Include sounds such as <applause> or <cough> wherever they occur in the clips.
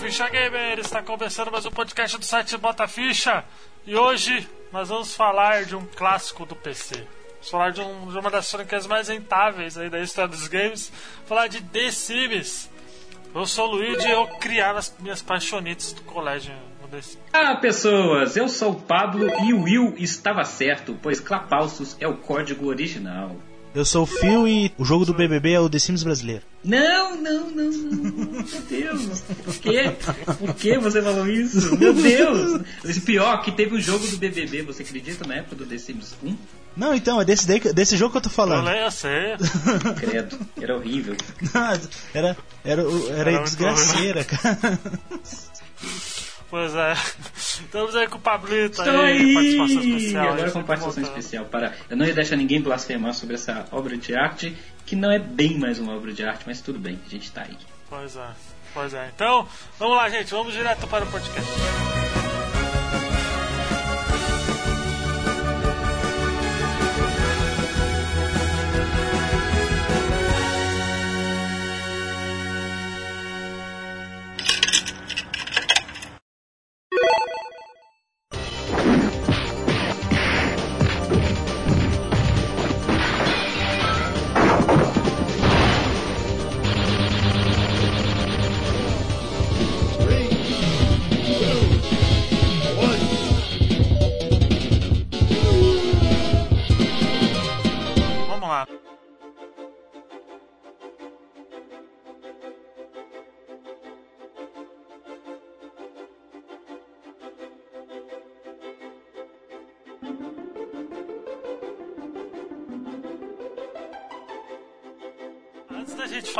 Ficha Gamer! Está começando mais um podcast do site Bota Ficha e hoje nós vamos falar de um clássico do PC. Vamos falar de, um, de uma das franquias mais rentáveis aí da história dos games. Falar de The Sims. Eu sou o Luigi e eu criava as minhas paixonites do colégio. Ah, pessoas, eu sou o Pablo e o Will estava certo, pois Clapalsos é o código original. Eu sou o Phil e o jogo do BBB é o The Sims brasileiro. Não, não, não, não, meu Deus, por quê? Por que você falou isso? Meu Deus! Esse pior que teve o jogo do BBB, você acredita na época do The Sims 1? Não, então, é desse, daí, desse jogo que eu tô falando. eu sei. <laughs> Credo, era horrível. <laughs> era, era, era, Era muito desgraceira, cara. Pois é. <laughs> Estamos aí com o Pablito Estou aí, aí! participação especial. Agora com participação voltando. especial para. Eu não ia deixar ninguém blasfemar sobre essa obra de arte, que não é bem mais uma obra de arte, mas tudo bem, a gente tá aí. Pois é, pois é. Então, vamos lá, gente, vamos direto para o podcast.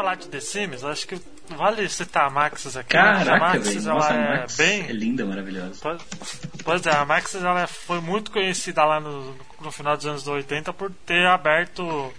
Falar de The Sims, acho que vale citar a Maxis aqui. né? a Caraca, Maxis, velho, ela nossa, a é Max bem... é linda, maravilhosa. Pois, pois é, a Maxis ela foi muito conhecida lá no, no final dos anos 80 por ter aberto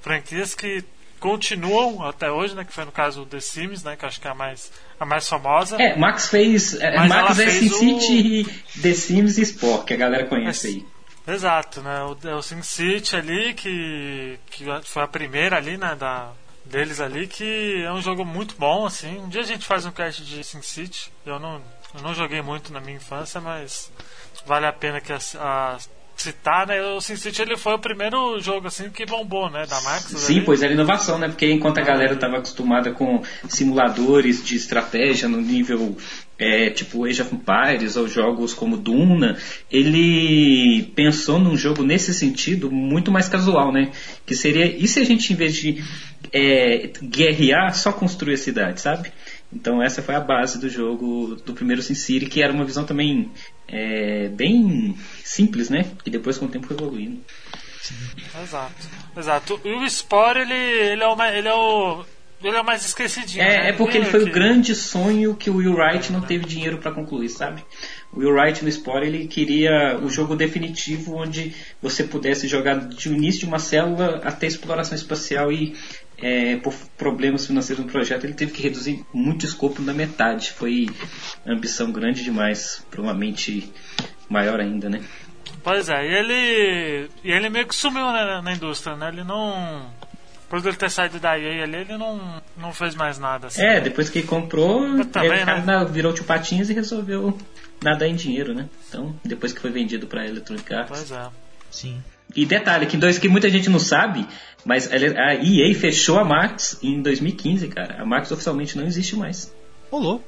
franquias que continuam até hoje, né? Que foi no caso o The Sims, né? Que eu acho que é a mais, a mais famosa. É, Max fez. é, Mas Max é SimCity, The Sims e Sport, que a galera conhece aí. Exato, né? O, o SimCity ali, que, que foi a primeira ali, né? Da, deles ali, que é um jogo muito bom, assim. Um dia a gente faz um cast de SimCity. Eu não, eu não joguei muito na minha infância, mas vale a pena que a, a citar, né? O SimCity ele foi o primeiro jogo assim que bombou, né? Da Max. Sim, ali. pois era inovação, né? Porque enquanto a galera estava acostumada com simuladores de estratégia no nível é, tipo Age of Empires ou jogos como Duna, ele pensou num jogo nesse sentido muito mais casual, né? Que seria, e se a gente em vez de é, guerrear, só construir a cidade, sabe? Então essa foi a base do jogo do primeiro SimCity, que era uma visão também é, bem simples, né? E depois com o tempo foi evoluindo. Exato. Exato. E o Spore, ele, ele, é mais, ele é o. Ele é o mais esquecidinho. né? É, é porque ele foi que- o grande sonho que o Will Wright não teve dinheiro para concluir, sabe? O Will Wright no Spore ele queria o jogo definitivo onde você pudesse jogar de início de uma célula até exploração espacial e é, por problemas financeiros no projeto ele teve que reduzir muito o escopo na metade. Foi ambição grande demais para uma mente maior ainda, né? Pois é, e ele. E ele meio que sumiu né, na, na indústria, né? Ele não. Por ele ter saído da EA ali, ele não, não fez mais nada assim. É, depois que comprou, também, ele né? cara virou tio Patinhas e resolveu nadar em dinheiro, né? Então, depois que foi vendido para Electronic Arts. Pois é. Sim. E detalhe, que dois que muita gente não sabe, mas a EA fechou a Max em 2015, cara. A Max oficialmente não existe mais. Rolou.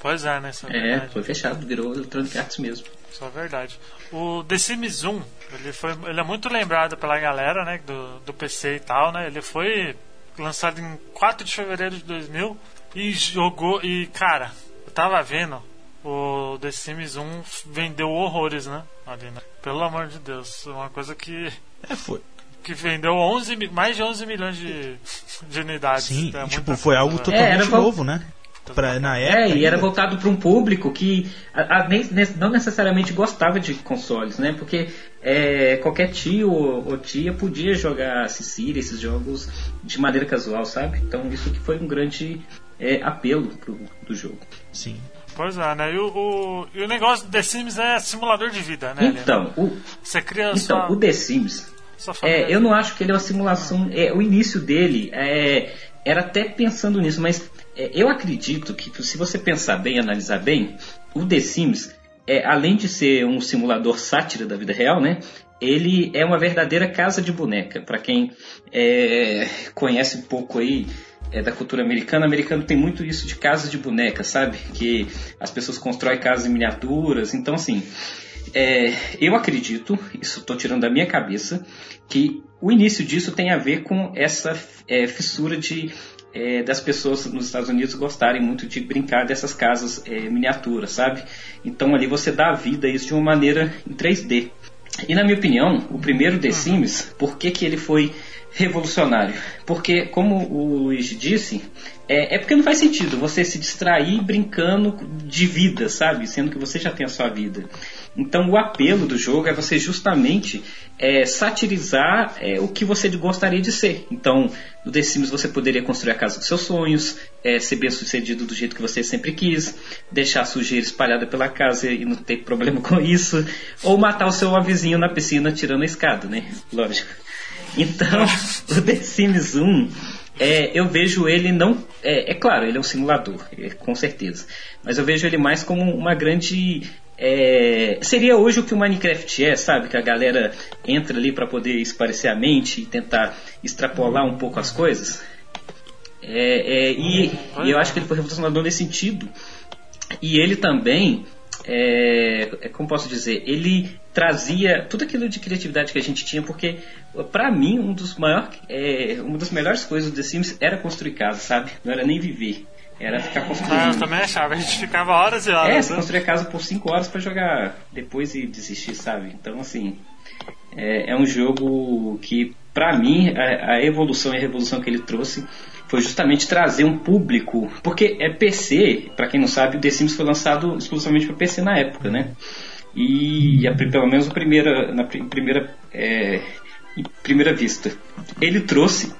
Pois é, né? É, É, verdade. foi fechado, virou Electronic Arts mesmo. Isso é verdade. O The Sims 1, ele, foi, ele é muito lembrado pela galera, né? Do, do PC e tal, né? Ele foi lançado em 4 de fevereiro de 2000 e jogou. E, cara, eu tava vendo. O The Sims 1 vendeu horrores, né? Ali, né? Pelo amor de Deus. Uma coisa que. É, foi. que vendeu 11, mi- mais de 11 milhões de, de unidades. Sim, É tipo, foi algo coisa, totalmente vol- novo, né? Pra, na época. É, e era voltado para um público que a- a- nem- ne- não necessariamente gostava de consoles, né? Porque é, qualquer tio ou, ou tia podia jogar Sicília, esses jogos de maneira casual, sabe? Então isso que foi um grande é, apelo pro, do jogo. Sim. Pois é, né? E o, o, e o negócio do The Sims é simulador de vida, né? Então, o, Você cria então sua, o The Sims. É, eu não acho que ele é uma simulação. É, o início dele é, era até pensando nisso, mas é, eu acredito que se você pensar bem, analisar bem, o The Sims, é, além de ser um simulador sátira da vida real, né? Ele é uma verdadeira casa de boneca. Para quem é, conhece um pouco aí é, da cultura americana, americano tem muito isso de casa de boneca, sabe? Que as pessoas constroem casas em miniaturas. Então, assim, é, eu acredito, isso estou tirando da minha cabeça, que o início disso tem a ver com essa é, fissura de é, das pessoas nos Estados Unidos gostarem muito de brincar dessas casas é, miniaturas, sabe? Então ali você dá a vida a isso de uma maneira em 3D. E na minha opinião, o primeiro The Sims, por que, que ele foi revolucionário? Porque, como o Luiz disse, é, é, porque não faz sentido você se distrair brincando de vida, sabe? Sendo que você já tem a sua vida. Então, o apelo do jogo é você justamente é, satirizar é, o que você gostaria de ser. Então, no The Sims você poderia construir a casa dos seus sonhos, é, ser bem sucedido do jeito que você sempre quis, deixar a sujeira espalhada pela casa e não ter problema <laughs> com isso, ou matar o seu vizinho na piscina tirando a escada, né? Lógico. Então, <laughs> o The Sims 1 é, eu vejo ele não. É, é, claro, ele é um simulador, é, com certeza. Mas eu vejo ele mais como uma grande é, seria hoje o que o Minecraft é, sabe? Que a galera entra ali para poder esparecer a mente e tentar extrapolar um pouco as coisas. É, é, e, e, eu acho que ele foi revolucionador nesse sentido. E ele também, é, é, como posso dizer, ele trazia tudo aquilo de criatividade que a gente tinha, porque para mim um dos maiores, é, uma das melhores coisas do The Sims era construir casa, sabe? Não era nem viver. Era ficar construindo. Ah, eu também achava, a gente ficava horas e horas. É, você né? construía casa por 5 horas para jogar depois e desistir, sabe? Então, assim, é, é um jogo que, para mim, a, a, evolução e a revolução que ele trouxe foi justamente trazer um público. Porque é PC, para quem não sabe, o The Sims foi lançado exclusivamente para PC na época, né? E a, pelo menos a primeira, na primeira, é, primeira vista. Ele trouxe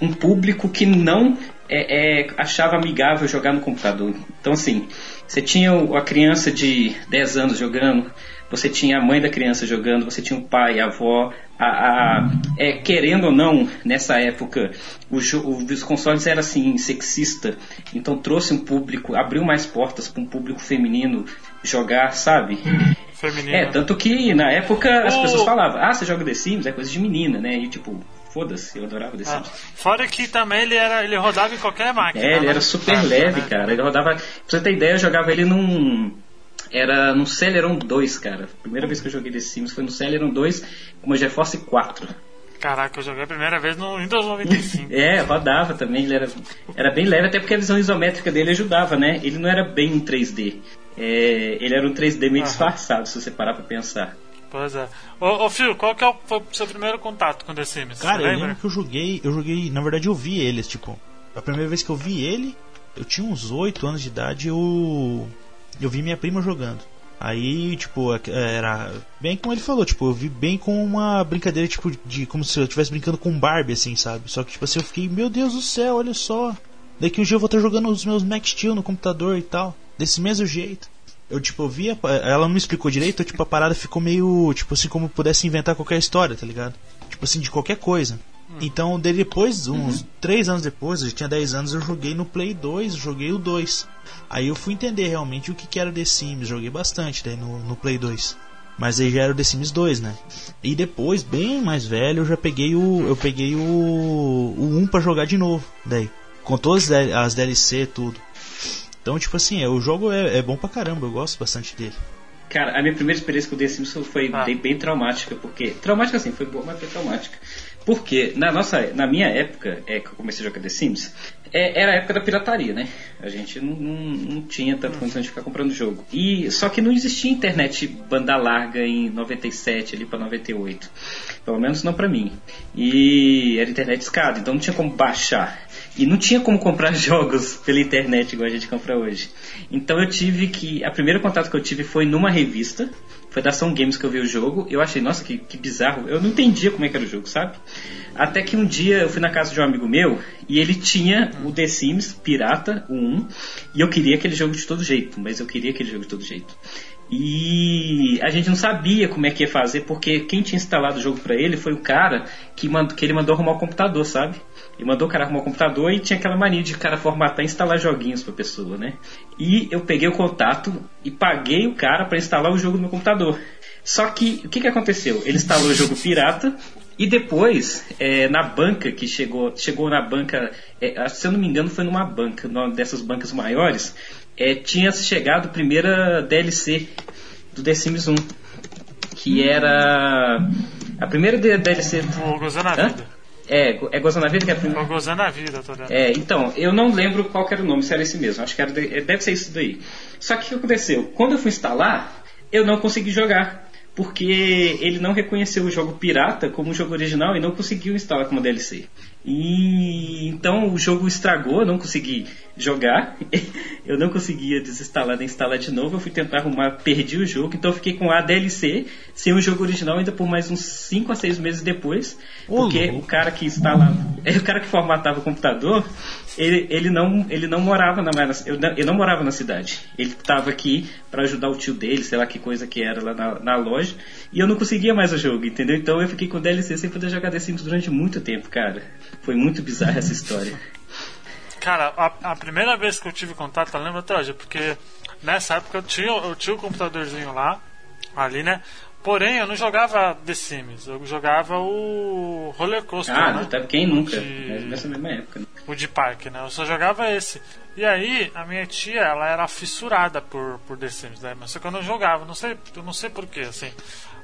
um público que não é, é, achava amigável jogar no computador. Então, assim, você tinha a criança de 10 anos jogando, você tinha a mãe da criança jogando, você tinha o pai, a avó, a, a é, querendo ou não, nessa época, o, os consoles eram assim, sexista, então trouxe um público, abriu mais portas para um público feminino jogar, sabe? Feminino. É, tanto que na época as pessoas falavam, ah, você joga The Sims, é coisa de menina, né? E tipo, foda-se, eu adorava The ah, fora que também ele, era, ele rodava em qualquer máquina. É, ele né? era super leve, né? cara. Ele rodava. Pra você ter ideia, eu jogava ele num. Era no Celeron 2, cara. A primeira vez que eu joguei The Sims foi no Celeron 2 com uma GeForce 4. Caraca, eu joguei a primeira vez no Windows 95. <laughs> é, rodava também, ele era, era bem leve, até porque a visão isométrica dele ajudava, né? Ele não era bem um 3D. É, ele era um 3D meio Aham. disfarçado, se você parar pra pensar. Pois é. Ô, ô Phil, qual que é o, foi o seu primeiro contato com The Sims? Cara, eu lembro que eu joguei, eu joguei, na verdade eu vi eles, tipo, a primeira vez que eu vi ele, eu tinha uns 8 anos de idade, eu eu vi minha prima jogando. Aí, tipo, é, era bem como ele falou, tipo, eu vi bem com uma brincadeira, tipo, de como se eu estivesse brincando com Barbie, assim, sabe? Só que, tipo assim, eu fiquei, meu Deus do céu, olha só. Daqui um dia eu vou estar jogando os meus Max Steel no computador e tal. Desse mesmo jeito eu tipo via, ela não me explicou direito, tipo a parada ficou meio, tipo assim como pudesse inventar qualquer história, tá ligado? Tipo assim de qualquer coisa. Hum. Então, depois, uns uhum. 3 anos depois, eu tinha 10 anos, eu joguei no Play 2, joguei o 2. Aí eu fui entender realmente o que, que era The Sims, joguei bastante daí no, no Play 2. Mas aí já era o The Sims 2, né? E depois, bem mais velho, eu já peguei o. Eu peguei o. o 1 pra jogar de novo. Daí. Com todas as DLC tudo. Então, tipo assim, é, o jogo é, é, bom pra caramba, eu gosto bastante dele. Cara, a minha primeira experiência com o The Sims foi ah. bem, bem, traumática, porque. Traumática assim, foi boa, mas foi traumática. Porque na nossa, na minha época, é que eu comecei a jogar The Sims, é, era a época da pirataria, né? A gente não, não, não tinha tanta condição de ficar comprando jogo. E só que não existia internet banda larga em 97 ali para 98. Pelo menos não para mim. E era internet escada, então não tinha como baixar. E não tinha como comprar <laughs> jogos pela internet igual a gente compra hoje. Então eu tive que. A primeiro contato que eu tive foi numa revista. Foi da Ação Games que eu vi o jogo. Eu achei, nossa, que, que bizarro. Eu não entendia como é que era o jogo, sabe? Até que um dia eu fui na casa de um amigo meu e ele tinha o The Sims Pirata, o 1. E eu queria aquele jogo de todo jeito. Mas eu queria aquele jogo de todo jeito. E a gente não sabia como é que ia fazer, porque quem tinha instalado o jogo para ele foi o cara que, que ele mandou arrumar o computador, sabe? E mandou o cara arrumar o computador e tinha aquela mania de o cara formatar e instalar joguinhos pra pessoa, né? E eu peguei o contato e paguei o cara para instalar o jogo no meu computador. Só que o que, que aconteceu? Ele instalou o jogo pirata e depois, é, na banca que chegou, chegou na banca, é, se eu não me engano, foi numa banca, numa dessas bancas maiores, é, tinha chegado a primeira DLC do The Sims 1, que era a primeira DLC. O Gozando a Vida. É, é Gozando a Vida que é a primeira. O Gozando a Vida, tô vendo. É, então, eu não lembro qual era o nome, se era esse mesmo. Acho que era, deve ser isso daí. Só que o que aconteceu? Quando eu fui instalar, eu não consegui jogar porque ele não reconheceu o jogo pirata como um jogo original e não conseguiu instalar como DLC. E então o jogo estragou, eu não consegui jogar, <laughs> eu não conseguia desinstalar nem instalar de novo, eu fui tentar arrumar, perdi o jogo, então eu fiquei com a DLC sem o jogo original ainda por mais uns 5 a 6 meses depois, porque o cara que instalava, <laughs> o cara que formatava o computador, ele, ele, não, ele não morava na eu não, não morava na cidade. Ele estava aqui para ajudar o tio dele, sei lá que coisa que era lá na, na, loja, e eu não conseguia mais o jogo, entendeu? Então eu fiquei com DLC sem poder jogar The Sims durante muito tempo, cara. Foi muito bizarra essa história. <laughs> Cara, a, a, primeira vez que eu tive contato, eu lembro até hoje, porque nessa época eu tinha, eu tinha o um computadorzinho lá, ali, né? Porém, eu não jogava The Sims, eu jogava o Roller Coaster. Ah, né? tá, quem nunca? De... Nessa mesma época. Né? O de parque, né? Eu só jogava esse. E aí, a minha tia, ela era fissurada por, por The Sims, né? Mas só que eu não jogava, não sei, eu não sei porquê, assim.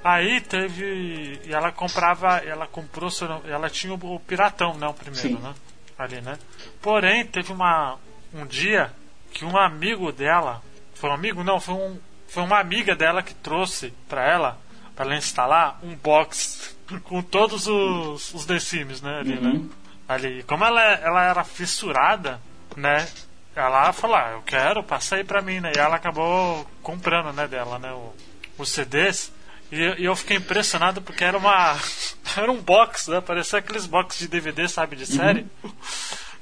Aí teve. E ela comprava. Ela comprou. Ela tinha o, Piratão, né? O primeiro, Sim. né? Ali, né? Porém, teve uma, um dia que um amigo dela. Foi um amigo? Não, foi, um, foi uma amiga dela que trouxe pra ela para ela instalar um box com todos os, os The Sims, né? Ali, né? uhum. né? Ali. Como ela, ela era fissurada, né? Ela falou, ah, eu quero, passa aí pra mim, né? E ela acabou comprando, né, dela, né? O, os CDs. E, e, eu fiquei impressionado porque era uma. <laughs> Era um box, né? Parecia aqueles boxes de DVD, sabe, de série. Uhum.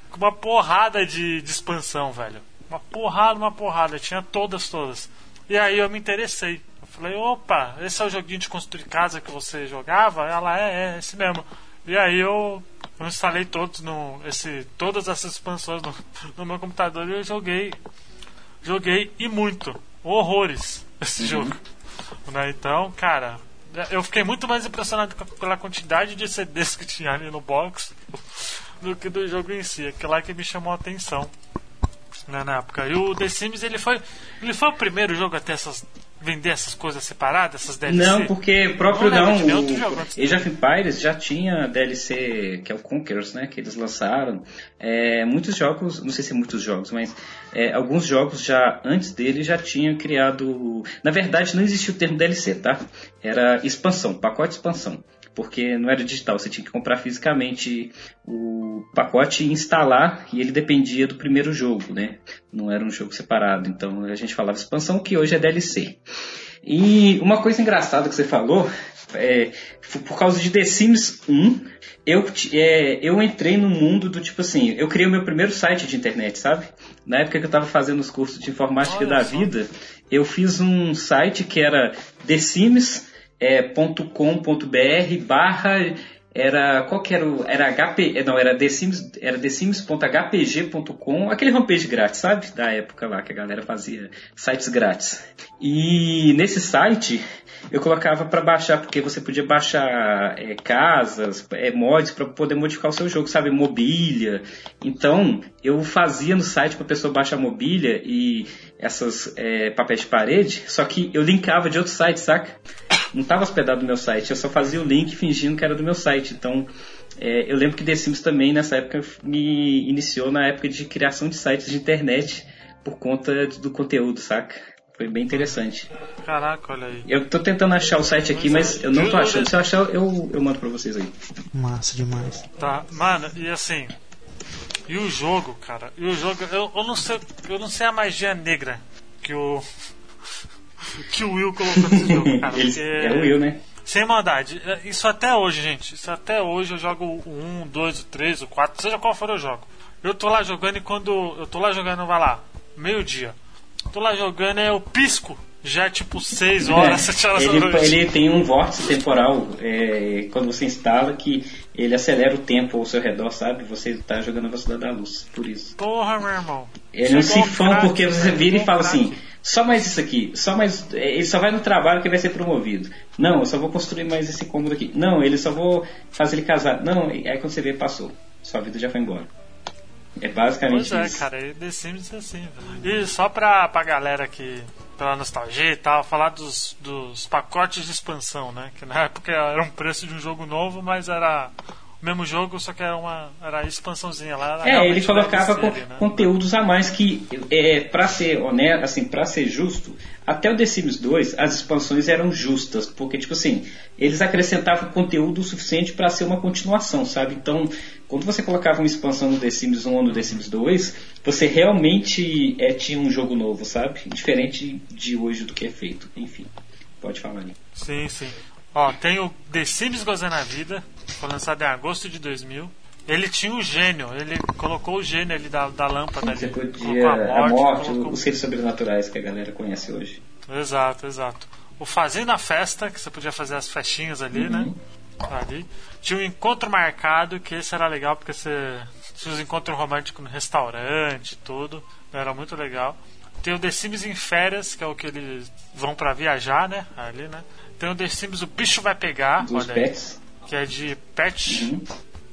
Com uma porrada de, de expansão, velho. Uma porrada, uma porrada. Tinha todas, todas. E aí eu me interessei. Falei, opa, esse é o joguinho de construir casa que você jogava? Ela é, é esse mesmo. E aí eu, eu instalei todos no, esse, todas essas expansões no, <laughs> no meu computador e eu joguei. Joguei e muito. Horrores esse uhum. jogo. Né? Então, cara, eu fiquei muito mais impressionado pela quantidade de CDs que tinha ali no box <laughs> do que do jogo em si. Aquilo lá que me chamou a atenção né, na época. E o The Sims ele foi, ele foi o primeiro jogo a ter essas vender essas coisas separadas, essas DLC? Não, porque o próprio não, não o Age of Empires já tinha DLC, que é o Conquerors, né, que eles lançaram. É, muitos jogos, não sei se é muitos jogos, mas é, alguns jogos já antes dele já tinham criado. Na verdade, não existia o termo DLC, tá? Era expansão, pacote de expansão porque não era digital, você tinha que comprar fisicamente o pacote e instalar, e ele dependia do primeiro jogo, né? Não era um jogo separado, então a gente falava expansão, que hoje é DLC. E uma coisa engraçada que você falou, é, por causa de The Sims 1, eu, é, eu entrei no mundo do tipo assim, eu criei o meu primeiro site de internet, sabe? Na época que eu estava fazendo os cursos de informática Olha da só. vida, eu fiz um site que era The Sims é, .com.br barra era qual que era o era HP é, não era thesims era thesims.hpg.com aquele homepage grátis sabe? Da época lá que a galera fazia sites grátis. E nesse site eu colocava para baixar porque você podia baixar é, casas é, mods para poder modificar o seu jogo sabe? Mobília. Então eu fazia no site para pessoa baixar mobília e essas é, papéis de parede só que eu linkava de outro site saca não estava hospedado no meu site, eu só fazia o link fingindo que era do meu site. Então, é, eu lembro que The Sims também nessa época me iniciou na época de criação de sites de internet por conta do conteúdo, saca? Foi bem interessante. Caraca, olha aí. Eu tô tentando achar o site aqui, mas eu não tô achando. Se eu achar, eu, eu mando pra vocês aí. Massa demais. Tá, mano, e assim. E o jogo, cara? E o jogo, eu, eu não sei, eu não sei a magia negra que o que o Will colocou nesse jogo, <laughs> cara. Ele, é o Will, né? Sem maldade. É, isso até hoje, gente. Isso até hoje eu jogo o 1, o 2, o 3, o 4, seja qual for eu jogo. Eu tô lá jogando e quando. Eu tô lá jogando, vai lá, meio-dia. Tô lá jogando, é eu pisco. já é tipo 6 <laughs> horas, 7 horas ele, da noite. ele tem um vórtice temporal é, quando você instala que ele acelera o tempo ao seu redor, sabe? Você tá jogando a velocidade da luz, por isso. Porra, meu irmão. Ele é um craque, porque você vira e fala assim, só mais isso aqui, só mais. Ele só vai no trabalho que vai ser promovido. Não, eu só vou construir mais esse cômodo aqui. Não, ele só vou fazer ele casar. Não, aí quando você vê, passou. Sua vida já foi embora. É basicamente Pois é, isso. cara, The Sims é assim. E só pra, pra galera que, pela nostalgia e tal, falar dos, dos pacotes de expansão, né? Que na época era um preço de um jogo novo, mas era mesmo jogo, só que era uma era expansãozinha lá. É, ele colocava co- né? conteúdos a mais que, é, para ser honesto, assim, para ser justo, até o The Sims 2 as expansões eram justas, porque tipo assim, eles acrescentavam conteúdo suficiente para ser uma continuação, sabe? Então, quando você colocava uma expansão no The Sims 1 ou no The Sims 2, você realmente é, tinha um jogo novo, sabe? Diferente de hoje do que é feito. Enfim, pode falar ali. Sim, sim. Ó, tem o The Sims Gozando a Vida, foi lançado em agosto de 2000. Ele tinha o gênio, ele colocou o gênio ali da, da lâmpada Você ali. podia colocou a morte, colocou- os seres sobrenaturais que a galera conhece hoje. Exato, exato. O Fazendo a Festa, que você podia fazer as festinhas ali, né? Uhum. Ali. Tinha um encontro marcado, que esse era legal porque você tinha os encontros românticos no restaurante e tudo. Era muito legal. Tem o The Sims em férias, que é o que eles vão pra viajar, né? Ali, né? Tem o The Sims O Bicho Vai Pegar, Dos olha aí, pets. Que é de pet,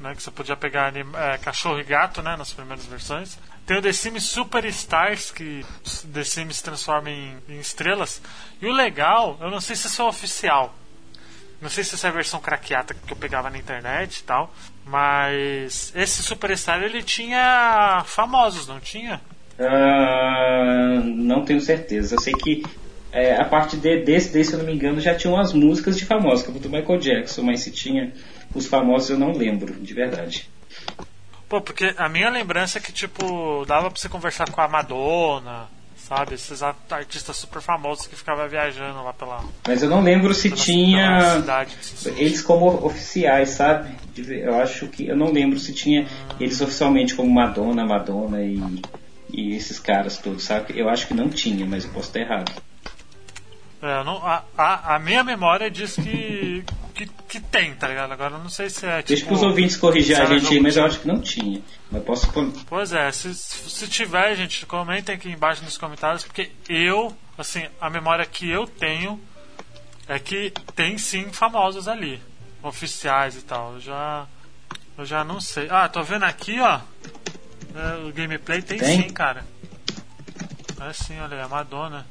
né? Que você podia pegar é, cachorro e gato, né? Nas primeiras versões. Tem o The Sims Superstars, que The Sims transforma em, em estrelas. E o legal, eu não sei se isso é oficial. Não sei se essa é a versão craqueada que eu pegava na internet e tal. Mas esse Superstar ele tinha famosos, não tinha? Ah, não tenho certeza. Eu sei que é, a parte de- desse, desse, se eu não me engano, já tinham as músicas de famosos, como do Michael Jackson, mas se tinha os famosos eu não lembro, de verdade. Pô, porque a minha lembrança é que, tipo, dava pra você conversar com a Madonna, sabe? Esses artistas super famosos que ficavam viajando lá pela, Mas eu não lembro se tinha cidade. eles como oficiais, sabe? Eu acho que eu não lembro se tinha eles oficialmente como Madonna, Madonna e, e esses caras todos, sabe? Eu acho que não tinha, mas eu posso estar errado. É, não, a, a, a minha memória diz que, que, que tem, tá ligado? Agora eu não sei se é tipo. Deixa pros ouvintes corrigir a gente aí, mas eu acho que não tinha. Mas posso. Pois é, se, se tiver, gente, comentem aqui embaixo nos comentários, porque eu, assim, a memória que eu tenho é que tem sim famosos ali, oficiais e tal. Eu já, eu já não sei. Ah, tô vendo aqui, ó. é, o gameplay tem, Tem? sim, cara. É sim, olha aí, a Madonna.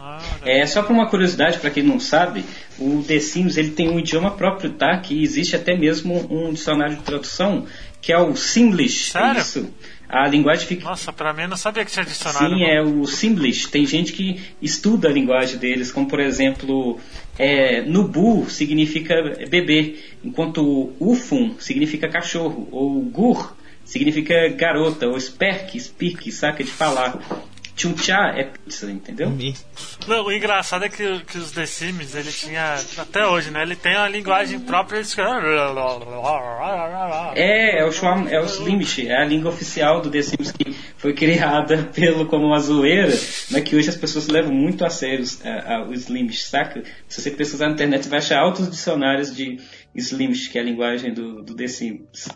Ah. É, só por uma curiosidade, para quem não sabe, o The Sims ele tem um idioma próprio, tá? Que existe até mesmo um dicionário de tradução, que é o Simlish. Sério? Isso. A linguagem fica. Nossa, pra mim eu não sabia que tinha dicionário. Sim, não. é o Simlish. Tem gente que estuda a linguagem deles, como por exemplo, é, Nubu significa bebê, enquanto Ufum significa cachorro, ou Gur significa garota, ou Sperk, Spirk, saca de falar. Chuncha é pizza, entendeu? Não, o engraçado é que, que os The Sims, ele tinha, até hoje, né? Ele tem uma linguagem própria, eles. É, é o, Schwam, é o Slimish, é a língua oficial do The Sims que foi criada <laughs> pelo como uma zoeira, mas que hoje as pessoas levam muito a sério a- o Slimish, saca? Se você pesquisar na internet, você vai achar altos dicionários de Slimish, que é a linguagem do, do The Sims.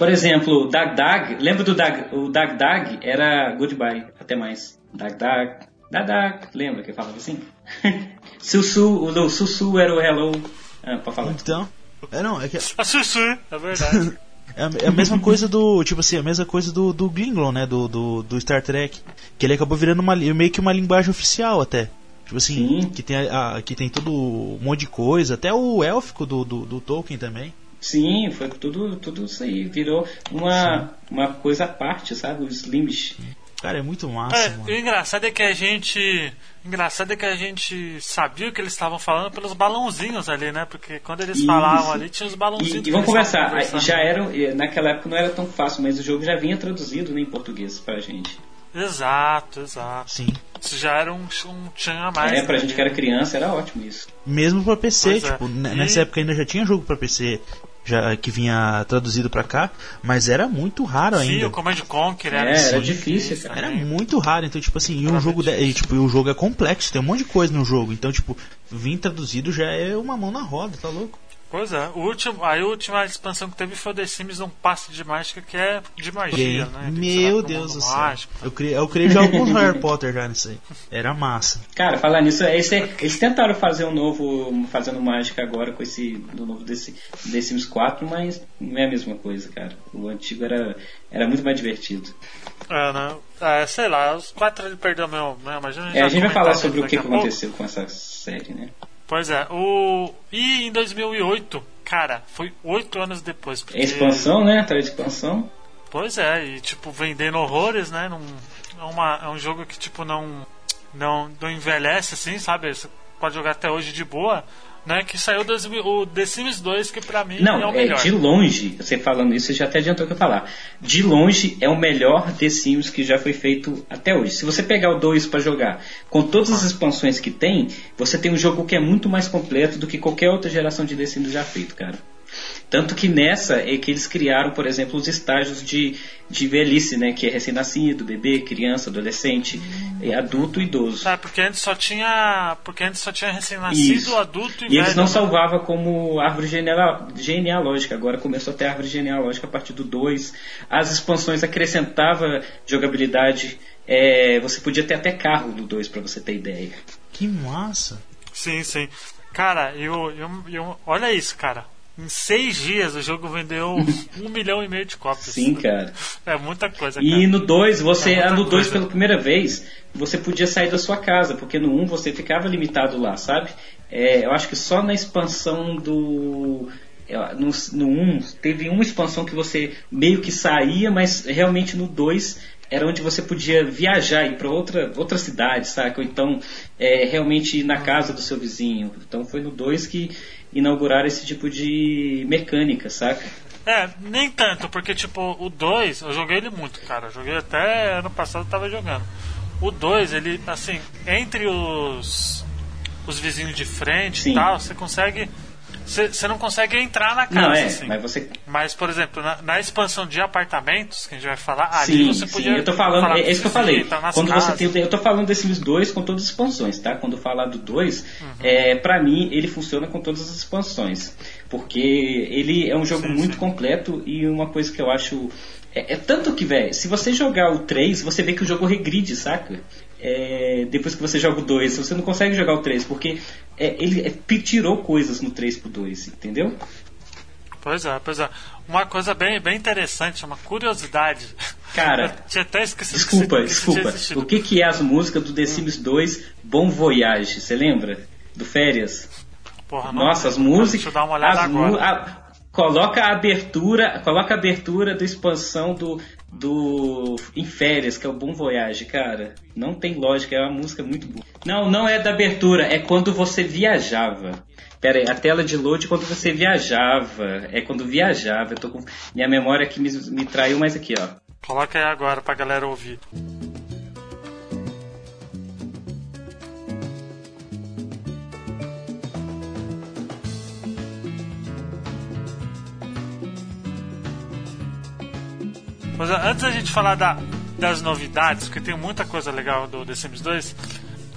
Por exemplo, Dag Dag, lembra do Dag, o Dag Dag era goodbye, até mais. Dag Dag, Dag Dag, lembra que eu falava assim? <laughs> Sussu, o do Sussu era o hello. Ah, pode falar. Então, é não, é que A Sussu, é verdade. <laughs> é a, é a mesma coisa do, tipo assim, a mesma coisa do, do Glinglon, né, do, do, do Star Trek, que ele acabou virando uma, meio que uma linguagem oficial até. Tipo assim, Sim. que tem, a, a- que tem todo um monte de coisa, até o élfico do, do, do Tolkien também. Sim, foi tudo, tudo isso aí. Virou uma, uma coisa à parte, sabe? Os Slimish. Cara, é muito massa, É, mano. o engraçado é que a gente. engraçado é que a gente sabia o que eles estavam falando pelos balãozinhos ali, né? Porque quando eles Isso. falavam ali, tinha os balãozinhos. E, e vamos conversar, já eram, eh, naquela época não era tão fácil, mas o jogo já vinha traduzido né, em português pra gente. Exato, exato. Sim. Isso já era um, um tchan a mais. é, pra né? gente que era criança era ótimo isso. Mesmo pra PC, Pois é. tipo, E- nessa época ainda já tinha jogo pra PC. Já que vinha traduzido para cá, mas era muito raro Sim, ainda. o Command Conquer era, É, era assim, difícil, isso cara. Era muito raro, então tipo assim, e um Era jogo de, e, tipo, e o jogo é complexo, tem um monte de coisa no jogo, então tipo, vir traduzido já é uma mão na roda, tá louco? Pois é, o último, aí a última expansão que teve foi o The Sims um passe de mágica que é de magia, né? Meu Deus do céu. mágico. Eu criei, eu criei já alguns Harry Potter já nisso aí. Era massa. Cara, falar nisso, esse, eles tentaram fazer um novo, fazendo mágica agora com esse, do novo desse, The Sims 4, mas não é a mesma coisa, cara. O antigo era, era muito mais divertido. É, né? É, sei lá, os quatro ele perdeu meu, meu mas É, a gente vai falar sobre o que, que aconteceu com essa série, né? Pois é, o. E em 2008, cara, foi oito anos depois. Porque... É expansão, né? Atrás de expansão. Pois é, e tipo, vendendo horrores, né? Num, é, uma, é um jogo que, tipo, não, não, não envelhece assim, sabe? Você pode jogar até hoje de boa, né? Que saiu mil- o The Sims 2, que pra mim é Não, o é, melhor. de longe, você falando isso, já até adiantou que eu falar. De longe é o melhor The Sims que já foi feito até hoje. Se você pegar o 2 para jogar, com todas as expansões que tem, você tem um jogo que é muito mais completo do que qualquer outra geração de The Sims já feito, cara. Tanto que nessa é que eles criaram, por exemplo, os estágios de, de velhice, né? Que é recém-nascido, bebê, criança, adolescente, é adulto e idoso. É, porque antes só tinha. Porque antes só tinha recém-nascido, adulto e, E eles velho, não salvavam como árvore genealógica, agora começou a ter árvore genealógica a partir do 2. As expansões acrescentavam jogabilidade. é, você podia ter até carro do 2 para você ter ideia. Que massa. Sim, sim. Cara, eu, eu, eu, olha isso, cara. Em seis dias o jogo vendeu um milhão e meio de cópias. Sim, cara. É muita coisa, E cara. no 2, você, É no 2 coisa. pela primeira vez, você podia sair da sua casa, porque no 1 um você ficava limitado lá, sabe? É, eu acho que só na expansão do. é, No, no 1 um, teve uma expansão que você meio que saía, mas realmente no 2 era onde você podia viajar, ir para outra, outra cidade, saca? Ou então é, realmente ir na casa do seu vizinho. Então foi no 2 que inauguraram esse tipo de mecânica, saca? É, nem tanto, porque tipo, o 2, eu joguei ele muito, cara. Eu joguei até ano passado eu tava jogando. O 2, ele, assim, entre os os vizinhos de frente Sim. e tal, você consegue. Você você não consegue entrar na casa, Não, é, assim. mas você Mas, por exemplo, na, na expansão de apartamentos, que a gente vai falar, ali Sim, você sim, podia. eu tô falando, falar é, isso que eu falei. Quando você casas. tem, eu tô falando desse Sims 2 com todas as expansões, tá? Quando eu falar do 2, Uhum. é, para mim ele funciona com todas as expansões, porque ele é um jogo Sim, muito sim. completo e uma coisa que eu acho é, é tanto que, velho, se você jogar o 3, você vê que o jogo regride, saca? É, depois que você joga o 2, você não consegue jogar o 3, porque é, ele é, tirou coisas no 3 pro 2, entendeu? Pois é, pois é. Uma coisa bem, bem interessante, uma curiosidade. Cara, <laughs> Eu tinha até esquecido Desculpa, que desculpa. existido. O que, que é as músicas do The Sims 2 Bom Voyage? Você lembra? Do Férias? Porra, não Nossa, as lembro. músicas. Deixa eu dar uma olhada as agora. a- coloca a abertura. Coloca a abertura da expansão do. Do. Em férias, que é o Bom Voyage, cara. Não tem lógica, é uma música muito boa. Não, não é da abertura, é quando você viajava. Pera aí, a tela de load quando você viajava. É quando viajava. Eu tô com. Minha memória aqui me, me traiu, mas aqui, ó. Coloca aí agora pra galera ouvir. Mas antes da gente falar da- das novidades, porque tem muita coisa legal do The Sims 2,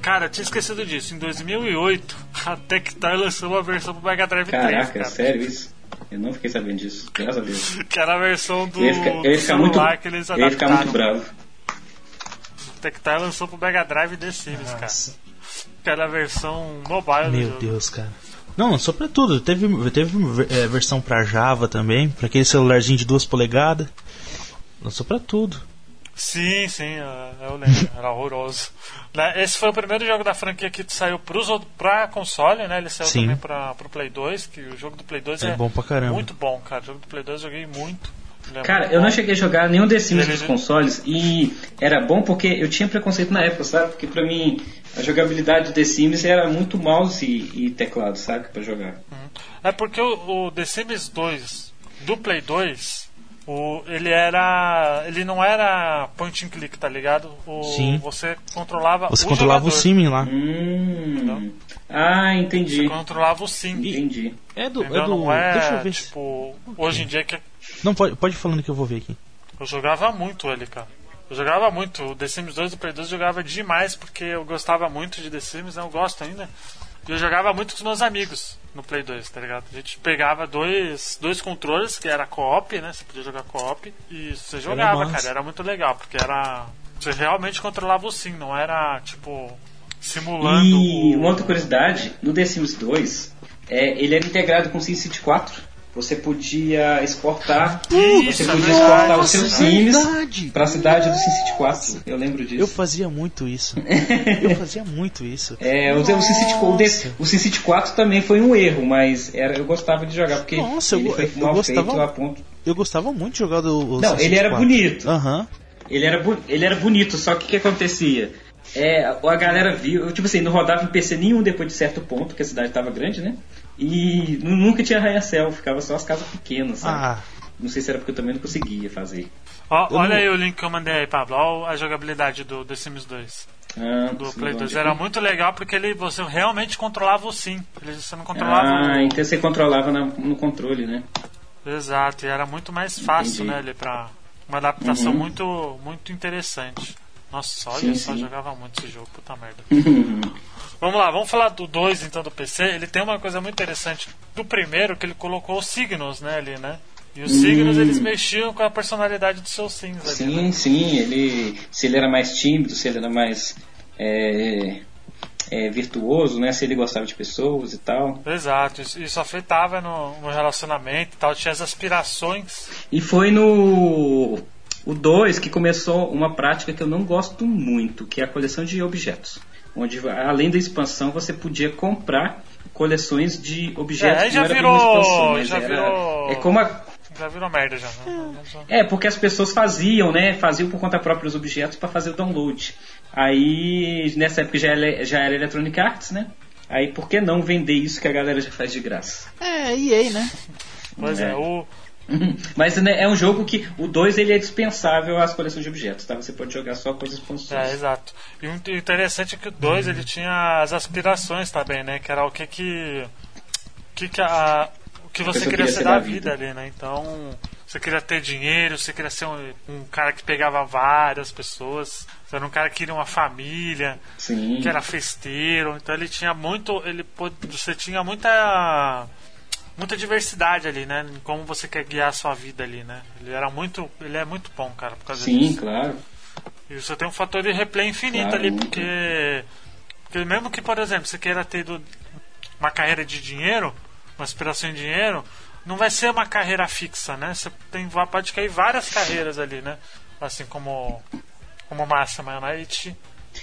cara, eu tinha esquecido disso. Em 2008, <laughs> a Tectoy lançou uma versão pro Mega Drive 3, Caraca, cara. sério isso? Eu não fiquei sabendo disso, graças a Deus. <laughs> Que era a versão do, Eu ia ficar, eu ia do ficar muito, que eles eu ia ficar muito adaptaram. bravo. A Tectoy lançou pro Mega Drive The Sims, cara. Nossa. Que era a versão mobile do Meu jogo. Deus, cara. Não, lançou pra tudo. Teve, teve é, versão pra Java também, pra aquele celularzinho de 2 polegadas. Lançou pra tudo. Sim, sim, é, eu lembro. Era horroroso. <laughs> Né, Esse foi o primeiro jogo da franquia que saiu pros, pra console, né? Ele saiu Sim. também pra, pro Play 2, que o jogo do Play 2 É é, bom pra caramba. muito bom, cara. O jogo do Play 2 eu joguei muito. É Cara, eu não cheguei a jogar nenhum The Sims dos consoles e era bom porque eu tinha preconceito na época, sabe? Porque pra mim a jogabilidade do The Sims era muito mouse e, e teclado, sabe? Pra jogar. É porque o, o The Sims 2 do Play 2 O, ele era. Ele não era point and click, tá ligado? O, Sim. Você controlava Você o controlava o jogador. Simin lá. Hum. Ah, entendi. Você controlava o sim. Entendi. É do. Entendeu? É do não é, deixa eu ver. tipo, hoje em dia que Não, pode, pode ir falando que eu vou ver aqui. eu jogava muito ele, cara. Eu jogava muito. O The Sims 2 do Play 2 eu jogava demais porque eu gostava muito de The Sims, né? Eu gosto ainda. E eu jogava muito com os meus amigos no Play 2, tá ligado? A gente pegava dois, dois controles, que era co-op, né? Você podia jogar co-op. E você jogava, massa. cara. Era muito legal, porque era. Você realmente controlava o sim, não era tipo. Simulando. E uma outra curiosidade, no The Sims 2, é, ele era integrado com o SimCity 4. Você podia exportar, Isso, você podia exportar os seus. Sims para a cidade do SimCity 4. Eu lembro disso. Eu fazia muito isso. <laughs> eu fazia muito isso. É, o, o, SimCity, o, Nossa. o SimCity 4 também foi um erro, mas era, eu gostava de jogar porque Nossa, eu ele go- foi eu mal gostava- feito a ponto. Eu gostava muito de jogar do. o Não, ele era 4. bonito. Aham. Ele era, ele era bonito, só que o que acontecia? É, a galera viu, tipo assim, não rodava em PC nenhum depois de certo ponto, porque a cidade estava grande, né? E nu- nunca tinha arranha-céu, ficava só as casas pequenas, sabe? Ah, Não sei se era porque eu também não conseguia fazer. Ó, Eu olha não- aí o link que eu mandei aí, Pablo. Olha a jogabilidade do The Sims 2. Ah, Do Play 2. onde- Era muito legal porque ele, você realmente controlava o sim. Ele, você não controlava Ah, o... então você controlava na- no controle, né? Exato, e era muito mais fácil, Entendi. né, ele pra uma adaptação Uhum. muito muito interessante. Nossa, olha Sim, só, sim. jogava muito esse jogo, puta merda. <laughs> Vamos lá, vamos falar do 2 então do PC. Ele tem uma coisa muito interessante do primeiro que ele colocou os signos, né, ali, né? E os signos Hum. eles mexiam com a personalidade dos seus sims ali. né? Sim, sim, ele. Se ele era mais tímido, se ele era mais é, é, virtuoso, né? Se ele gostava de pessoas e tal. Exato, isso, isso afetava no, no relacionamento e tal, tinha as aspirações. E foi no o 2 que começou uma prática que eu não gosto muito, que é a coleção de objetos. Onde, além da expansão, você podia comprar coleções de objetos. É, já não era virou- expansão, já era- virou- É como a, Já virou merda já. né? é, porque as pessoas faziam, né? Faziam por conta própria os objetos para fazer o download. Aí, nessa época já era, já era Electronic Arts, né? Aí, por que não vender isso que a galera já faz de graça? é, EA, né? Pois é, É. o, <laughs> Mas né, é um jogo que o 2 ele é dispensável às coleções de objetos, tá? Você pode jogar só com as expansões. É, exato. E o interessante é que o 2 ele tinha as aspirações também, né? Que era o que que. O que, que, a, o que você queria queria ser da da vida vida. ali, né? Então, você queria ter dinheiro, você queria ser um, um cara que pegava várias pessoas, você era um cara que queria uma família, Sim. que era festeiro. Então ele tinha muito. Ele, você tinha muita. Muita diversidade ali, né? Em como você quer guiar a sua vida ali, né? Ele era muito. Ele é muito bom, cara, por causa Sim, disso. claro. E você tem um fator de replay infinito Claro, ali, porque, porque mesmo que, por exemplo, você queira ter uma carreira de dinheiro, uma aspiração em dinheiro, não vai ser uma carreira fixa, né? Você tem, pode cair várias carreiras ali, né? Assim como, como Mastermind Night.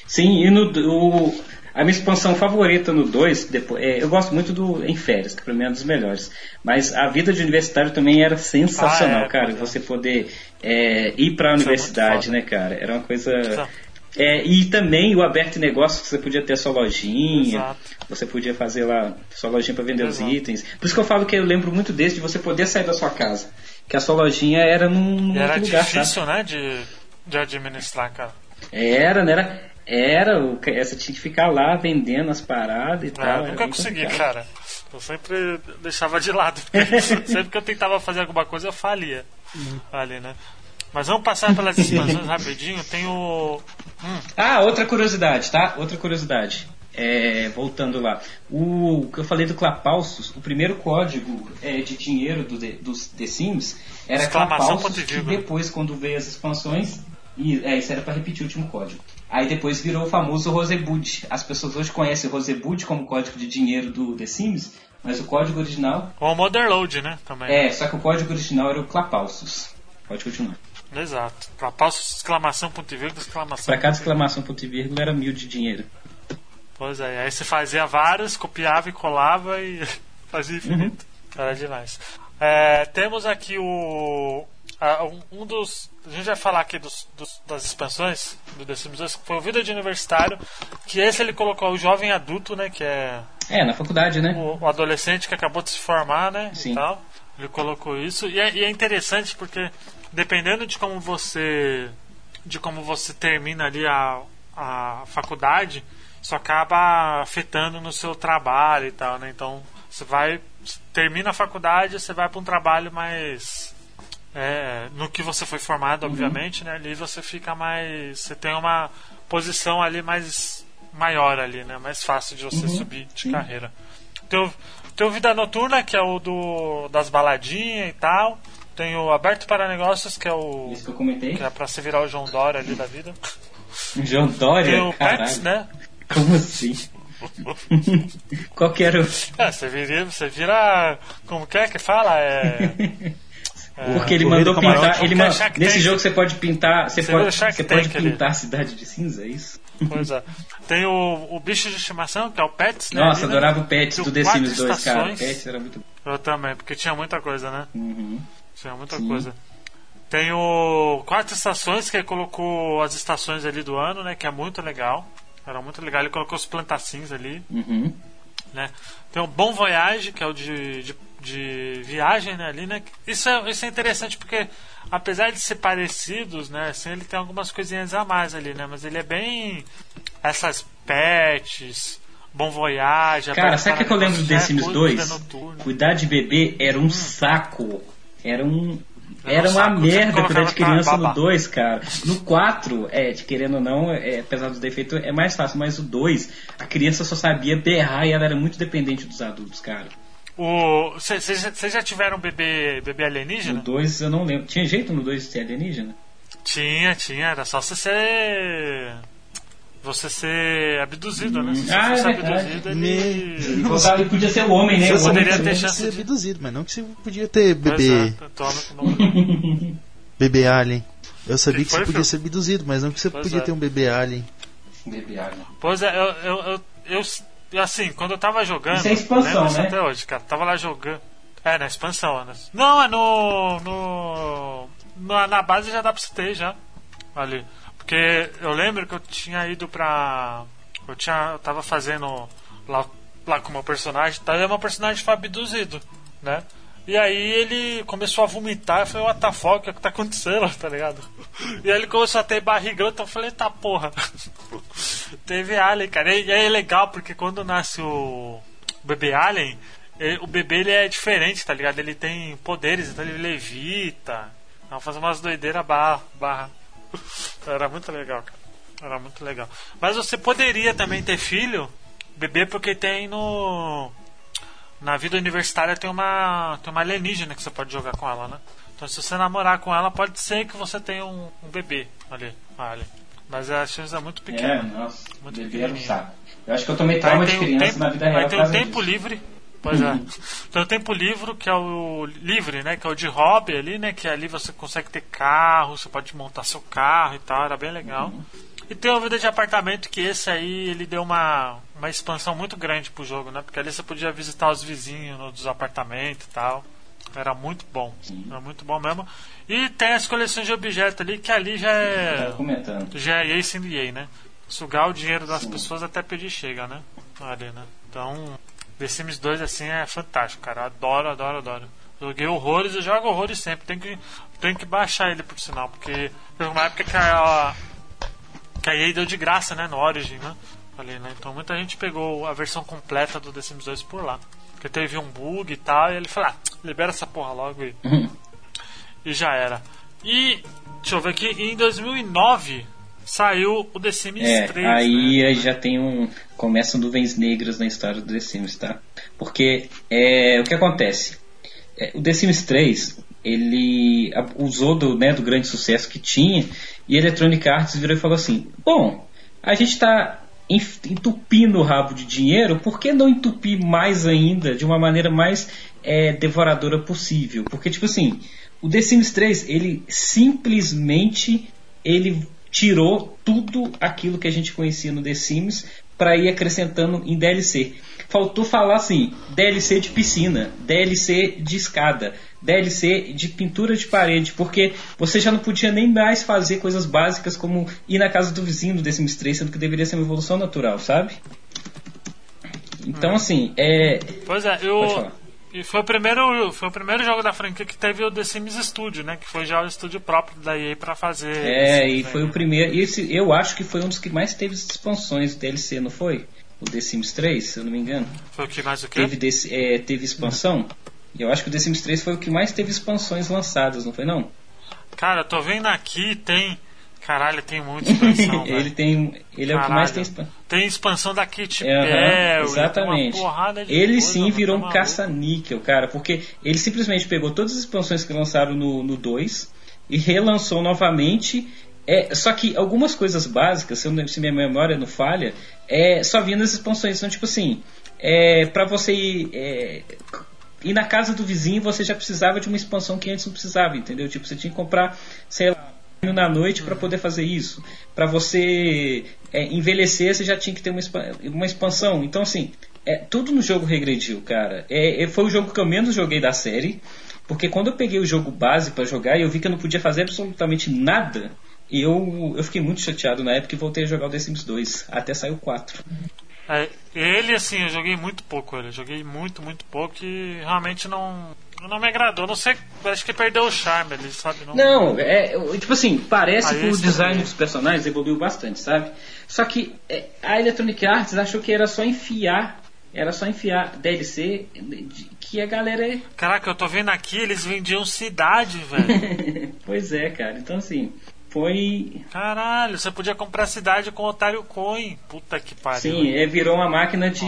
Sim, e no o, a minha expansão favorita no 2, depois, é, eu gosto muito do Em Férias, que pra mim é um dos melhores. Mas a vida de universitário também era sensacional, Ah, é, cara. é. Você poder é, ir pra Isso é universidade, né, cara? Era uma coisa. Exato. É, e também o aberto negócio, que você podia ter sua lojinha, Exato. você podia fazer lá sua lojinha para vender Exato. os itens. Por isso que eu falo que eu lembro muito desse, de você poder sair da sua casa. Que a sua lojinha era num, num era lugar, sabe? difícil, né? De, de administrar, cara. Era, né? Era, era você tinha que ficar lá vendendo as paradas e É, tal. eu nunca consegui, complicado. cara. Eu sempre deixava de lado. <laughs> sempre que eu tentava fazer alguma coisa, eu falia. Ali, né? Mas vamos passar pelas expansões <laughs> rapidinho. Tem o. Hum, Ah, outra curiosidade, tá? Outra curiosidade. É, voltando lá. O que eu falei do Clapalsos, o primeiro código é, de dinheiro do, dos The Sims era Exclamação, e que depois, quando veio as expansões, e, é, isso era para repetir o último código. Aí depois virou o famoso Rosebud. As pessoas hoje conhecem o Rosebud como código de dinheiro do The Sims, mas o código original o Motherload, né? Também. é, só que o código original era o Clapalsos. Pode continuar. Exato. Pra passo, exclamação, ponto e vírgula, exclamação. Para cada exclamação ponto e vírgula era mil de dinheiro. Pois é, aí você fazia vários, copiava e colava e <laughs> fazia infinito. Uhum. Era demais. É, temos aqui o. a- um, um dos. A gente vai falar aqui dos, dos- das expansões do The Sims 2, que foi o Vida de Universitário, que esse ele colocou o jovem adulto, né? Que é É, na faculdade, né? o, o adolescente que acabou de se formar, né? Sim. E tal. Ele colocou isso e é, e é interessante porque dependendo de como você de como você termina ali a, a faculdade, isso acaba afetando no seu trabalho e tal, né? Então você vai termina a faculdade, você vai para um trabalho mais é, no que você foi formado, Uhum. obviamente, né? Ali você fica mais, você tem uma posição ali mais maior ali, né? Mais fácil de você Uhum. subir de carreira. Teu, teu vida noturna que é o do das baladinhas e tal. Tem o aberto para negócios que é o Isso que eu comentei. que é para se virar o João Dória ali da vida. <laughs> João Dória, Tem o caralho. Pets, né? Como assim? <laughs> Qual que era o... É, você vira, você vira. Como que é que fala? É. <laughs> é, Porque ele mandou pintar. Ele é Nesse jogo você pode pintar. Você Você pode, você pode ali? pintar a cidade de cinza, é isso? Pois é. Tem o, o bicho de estimação, que é o Pets, né? Nossa, ali, né? adorava o Pets do The Sims 2, cara. Estações. Pets era muito. Eu também, porque tinha muita coisa, né? Uhum. Tinha muita Sim. coisa. Tem o Quatro Estações, que ele colocou as estações ali do ano, né? Que é muito legal. Era muito legal. Ele colocou os plantacins ali, Uhum. Né? Tem o Bom Voyage, que é o de, de, de viagem, né? Ali, né? Isso é, isso é interessante porque, apesar de ser parecidos, né? Assim, ele tem algumas coisinhas a mais ali, né? Mas ele é bem... Essas pets... Bom Voyage... Cara, sabe o que, para que eu lembro Negócios, Sims é, 2? Vida Noturna. Cuidar de bebê era um saco. Era um. Era um uma saco, merda cuidar de criança no babar. 2, cara. No 4, é, de querendo ou não, é, apesar dos defeitos, é mais fácil, mas o 2, a criança só sabia berrar e ela era muito dependente dos adultos, cara. Vocês já tiveram bebê, bebê No alienígena? 2 eu não lembro. Tinha jeito no 2 de ser alienígena? Tinha, tinha. Era só você ser. Você ser abduzido, né? Se você Ah, é fosse verdade. abduzido, ele. Que podia ser o homem, né? Você homem poderia ter chance ser de- abduzido, mas não que você podia ter bebê, é, toma com o nome. <laughs> bebê alien. Eu sabia Que que, você podia Phil? ser abduzido, mas não que você Pois podia é. ter um bebê alien. Bebê alien. Pois é, eu, eu, eu, eu- Assim, quando eu tava jogando. Isso é expansão, lembro isso né? até hoje, cara. Tava lá jogando. É, na expansão, né? Não, é no. no na, na base já dá pra você ter já. Ali. Porque eu lembro que eu tinha ido pra. Eu, tinha, eu tava fazendo lá, lá com meu personagem, tá? O meu personagem foi abduzido, né? E aí ele começou a vomitar, eu falei, what the fuck, o que tá acontecendo, <laughs> tá ligado? E aí ele começou a ter barrigão, então eu falei, tá porra. <laughs> Teve alien, cara. E aí é legal, porque quando nasce o bebê alien, ele- o bebê ele é diferente, tá ligado? Ele tem poderes, então ele levita. Então faz umas doideiras barra, barra. Era muito legal, cara. Era muito legal. Mas você poderia também ter filho, bebê, porque tem no. Na vida universitária tem uma. Tem uma alienígena que você pode jogar com ela, né? Então se você namorar com ela, pode ser que você tenha um, um bebê ali, alien. Mas a chance é muito É, pequena. nossa. Muito bebê era um pequenininho. saco. Eu acho que eu tomei trauma de criança tempo, na vida real. tem o causa tempo disso. livre. Pois é. Tem o tempo livre, que é o livre, né? Que é o de hobby ali, né? Que ali você consegue ter carro, você pode montar seu carro e tal, era bem legal. E tem o vida de apartamento, que esse aí ele deu uma, uma expansão muito grande pro jogo, né? Porque ali você podia visitar os vizinhos no- dos apartamentos e tal. Era muito bom. Era muito bom mesmo. E tem as coleções de objetos ali, que ali já é. Já é EA sendo EA, né? Sugar o dinheiro das pessoas até pedir chega, né? Ali, né? Então, The Sims 2 assim é fantástico, cara. Adoro, adoro, adoro. Joguei horrores, eu jogo horrores sempre. Tem que, tem que baixar ele por sinal, porque teve uma época que a, que a EA deu de graça, né? No Origin, né? Ali, né? Então muita gente pegou a versão completa do The Sims 2 por lá. Porque teve um bug e tal, e ele falou, ah, libera essa porra logo e e já era. E, deixa eu ver aqui, em 2009 saiu o The Sims É, 3. aí né? aí já tem um. Começam nuvens negras na história do The Sims, tá? Porque é, o que acontece? É, o The Sims 3 ele usou do, né, do grande sucesso que tinha e a Electronic Arts virou e falou assim: Bom, a gente está entupindo o rabo de dinheiro, por que não entupir mais ainda de uma maneira mais é, devoradora possível? Porque, tipo assim, o The Sims 3 ele simplesmente ele tirou tudo aquilo que a gente conhecia no The Sims para ir acrescentando em DLC. Faltou falar assim, DLC de piscina, DLC de escada, DLC de pintura de parede, porque você já não podia nem mais fazer coisas básicas como ir na casa do vizinho do The Sims 3, sendo que deveria ser uma evolução natural, sabe? Então assim, é. Pois é, eu, falar. E foi o primeiro, foi o primeiro jogo da franquia que teve o The Sims Studio, né? Que foi já o estúdio próprio da EA para fazer. É, e foi o primeiro. Esse, eu acho que foi um dos que mais teve expansões DLC, não foi? O The Sims 3, se eu não me engano. Foi o que mais o quê? Teve, desse, é, teve expansão. E eu acho que o The Sims 3 foi o que mais teve expansões lançadas, não foi não? Cara, eu tô vendo aqui, tem. Caralho, tem muita expansão. <laughs> ele tem. Ele é o que mais tem expansão. Tem expansão da Kit é, Bell, exatamente. ele coisa, sim virou um caça-níquel, cara, porque ele simplesmente pegou todas as expansões que lançaram no, no 2 e relançou novamente. É, só que algumas coisas básicas, se, eu, se minha memória não falha, é, só vinha nas expansões. Então, tipo assim, é, para você ir, é, ir na casa do vizinho, você já precisava de uma expansão que antes não precisava, entendeu? Tipo, você tinha que comprar, sei lá, na noite para poder fazer isso. Para você é, envelhecer, você já tinha que ter uma, uma expansão. Então, assim, é, tudo no jogo regrediu, cara. É, é, foi o jogo que eu menos joguei da série. Porque quando eu peguei o jogo base para jogar e eu vi que eu não podia fazer absolutamente nada, eu, eu fiquei muito chateado na época e voltei a jogar o The Sims 2, até sair o 4. É, ele, assim, eu joguei muito pouco ele. joguei muito, muito pouco e realmente não, não me agradou. Não sei, acho que perdeu o charme ali, sabe? Não, não é, tipo assim, parece que o design dos personagens evoluiu bastante, sabe? Só que é, a Electronic Arts achou que era só enfiar era só enfiar DLC que a galera. É Caraca, eu tô vendo aqui, eles vendiam cidade, velho. <laughs> pois é, cara. Então assim, foi. Caralho, você podia comprar cidade com Otário Coin. Puta que pariu. Sim, é, virou uma máquina de,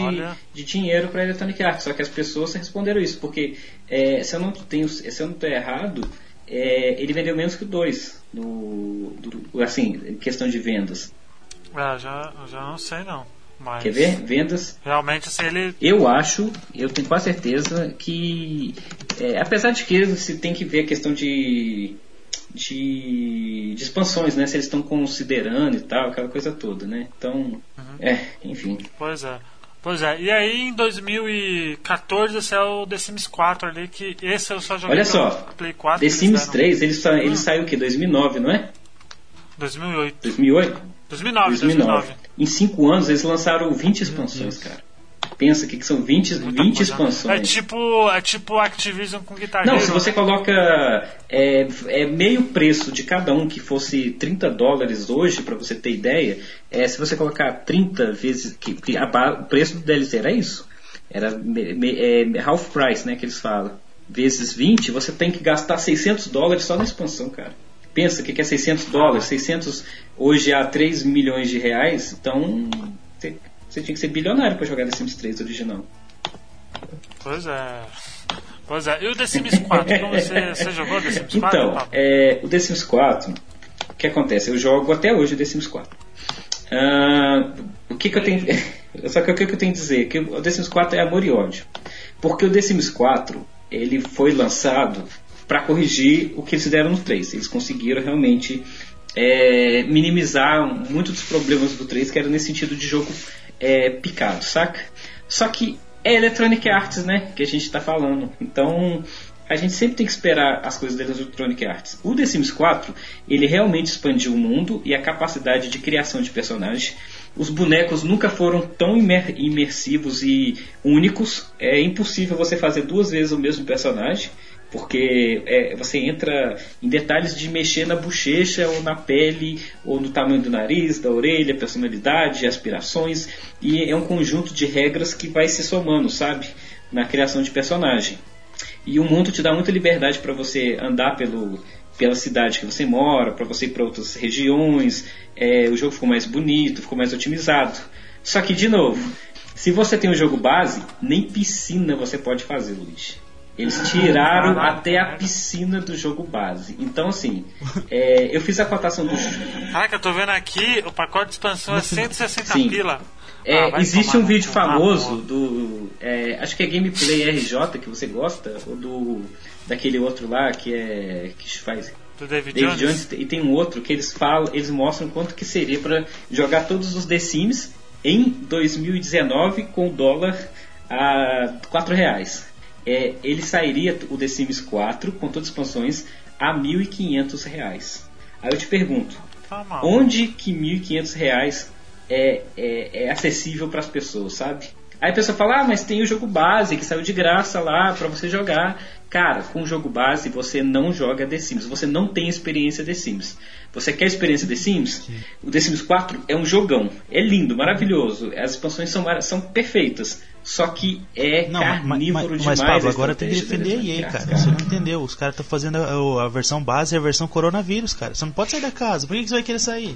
de dinheiro para Electronic Arts. Só que as pessoas responderam isso, porque é, se eu não tenho, se eu não estou errado, é, ele vendeu menos que o 2. No, do, assim, questão de vendas. Ah, já, já não sei não. Mas Quer ver? Vendas. Realmente, se ele. Eu acho, eu tenho quase certeza que. É, apesar de que você tem que ver a questão de de, de expansões, né? Se eles estão considerando e tal, aquela coisa toda, né? Então, uhum. é, enfim. Pois é. Pois é, e aí em 2014 saiu o The Sims 4 ali, que esse eu só joguei Olha só, Play 4. The Sims 3, ele, ele hum. saiu o que? 2009, não é? 2008. 2008? 2009, 2009. 2009. Em 5 anos eles lançaram 20 expansões, cara pensa que são 20, 20 expansões. É tipo, é tipo Activision com Guitar Não, se você coloca é, é, meio preço de cada um que fosse 30 dólares hoje, para você ter ideia, é, se você colocar 30 vezes, que, que a, o preço do DLC era isso. Era me, me, é, half price, né, que eles falam. Vezes 20, você tem que gastar 600 dólares só na expansão, cara. Pensa que é 600 dólares, 600 hoje a 3 milhões de reais, então você tinha que ser bilionário para jogar The Sims 3 original. Pois é. Pois é. E o The Sims 4? Como você, você jogou The Sims 4? Então, é, o The Sims 4, o que acontece? Eu jogo até hoje o The Sims 4. Uh, o que, que eu tenho. <laughs> Só que o que, que eu tenho que dizer? Que o The Sims 4 é amor e ódio. Porque o The Sims 4 ele foi lançado para corrigir o que eles fizeram no 3. Eles conseguiram realmente é, minimizar muitos dos problemas do 3, que era nesse sentido de jogo é, picado, saca? Só que é Electronic Arts, né? Que a gente está falando. Então a gente sempre tem que esperar as coisas da Electronic Arts. O The Sims 4 ele realmente expandiu o mundo e a capacidade de criação de personagens. Os bonecos nunca foram tão imer imersivos e únicos. É impossível você fazer duas vezes o mesmo personagem porque é, você entra em detalhes de mexer na bochecha ou na pele ou no tamanho do nariz, da orelha, personalidade, aspirações e é um conjunto de regras que vai se somando, sabe, na criação de personagem. E o mundo te dá muita liberdade para você andar pelo, pela cidade que você mora, para você ir para outras regiões. É, o jogo ficou mais bonito, ficou mais otimizado. Só que de novo, se você tem o jogo base, nem piscina você pode fazer, Luiz. Eles tiraram até a piscina do jogo base. Então, assim, é, eu fiz a cotação do. Caraca, eu tô vendo aqui, o pacote de expansão é 160 Sim. pila. É, ah, existe um vídeo famoso do. É, acho que é Gameplay RJ que você gosta, ou do. daquele outro lá que é. que faz. Do David, David Jones. Jones. E tem um outro que eles falam, eles mostram quanto que seria para jogar todos os The Sims em 2019 com dólar a 4 reais é, ele sairia o The Sims 4 com todas as expansões a R$ 1.500. Aí eu te pergunto, tá onde que R$ 1.500 é, é, é acessível para as pessoas, sabe? Aí a pessoa fala, ah, mas tem o jogo base que saiu de graça lá para você jogar. Cara, com o jogo base você não joga The Sims, você não tem experiência The Sims. Você quer experiência The Sims? Sim. O The Sims 4 é um jogão, é lindo, maravilhoso, as expansões são, são perfeitas. Só que é não, carnívoro mas, mas, demais. Mas, Pablo, agora tem que defender a EA, cara. Você não entendeu. Os caras estão fazendo a, a, versão base e a versão coronavírus, cara. Você não pode sair da casa. Por que, que você vai querer sair?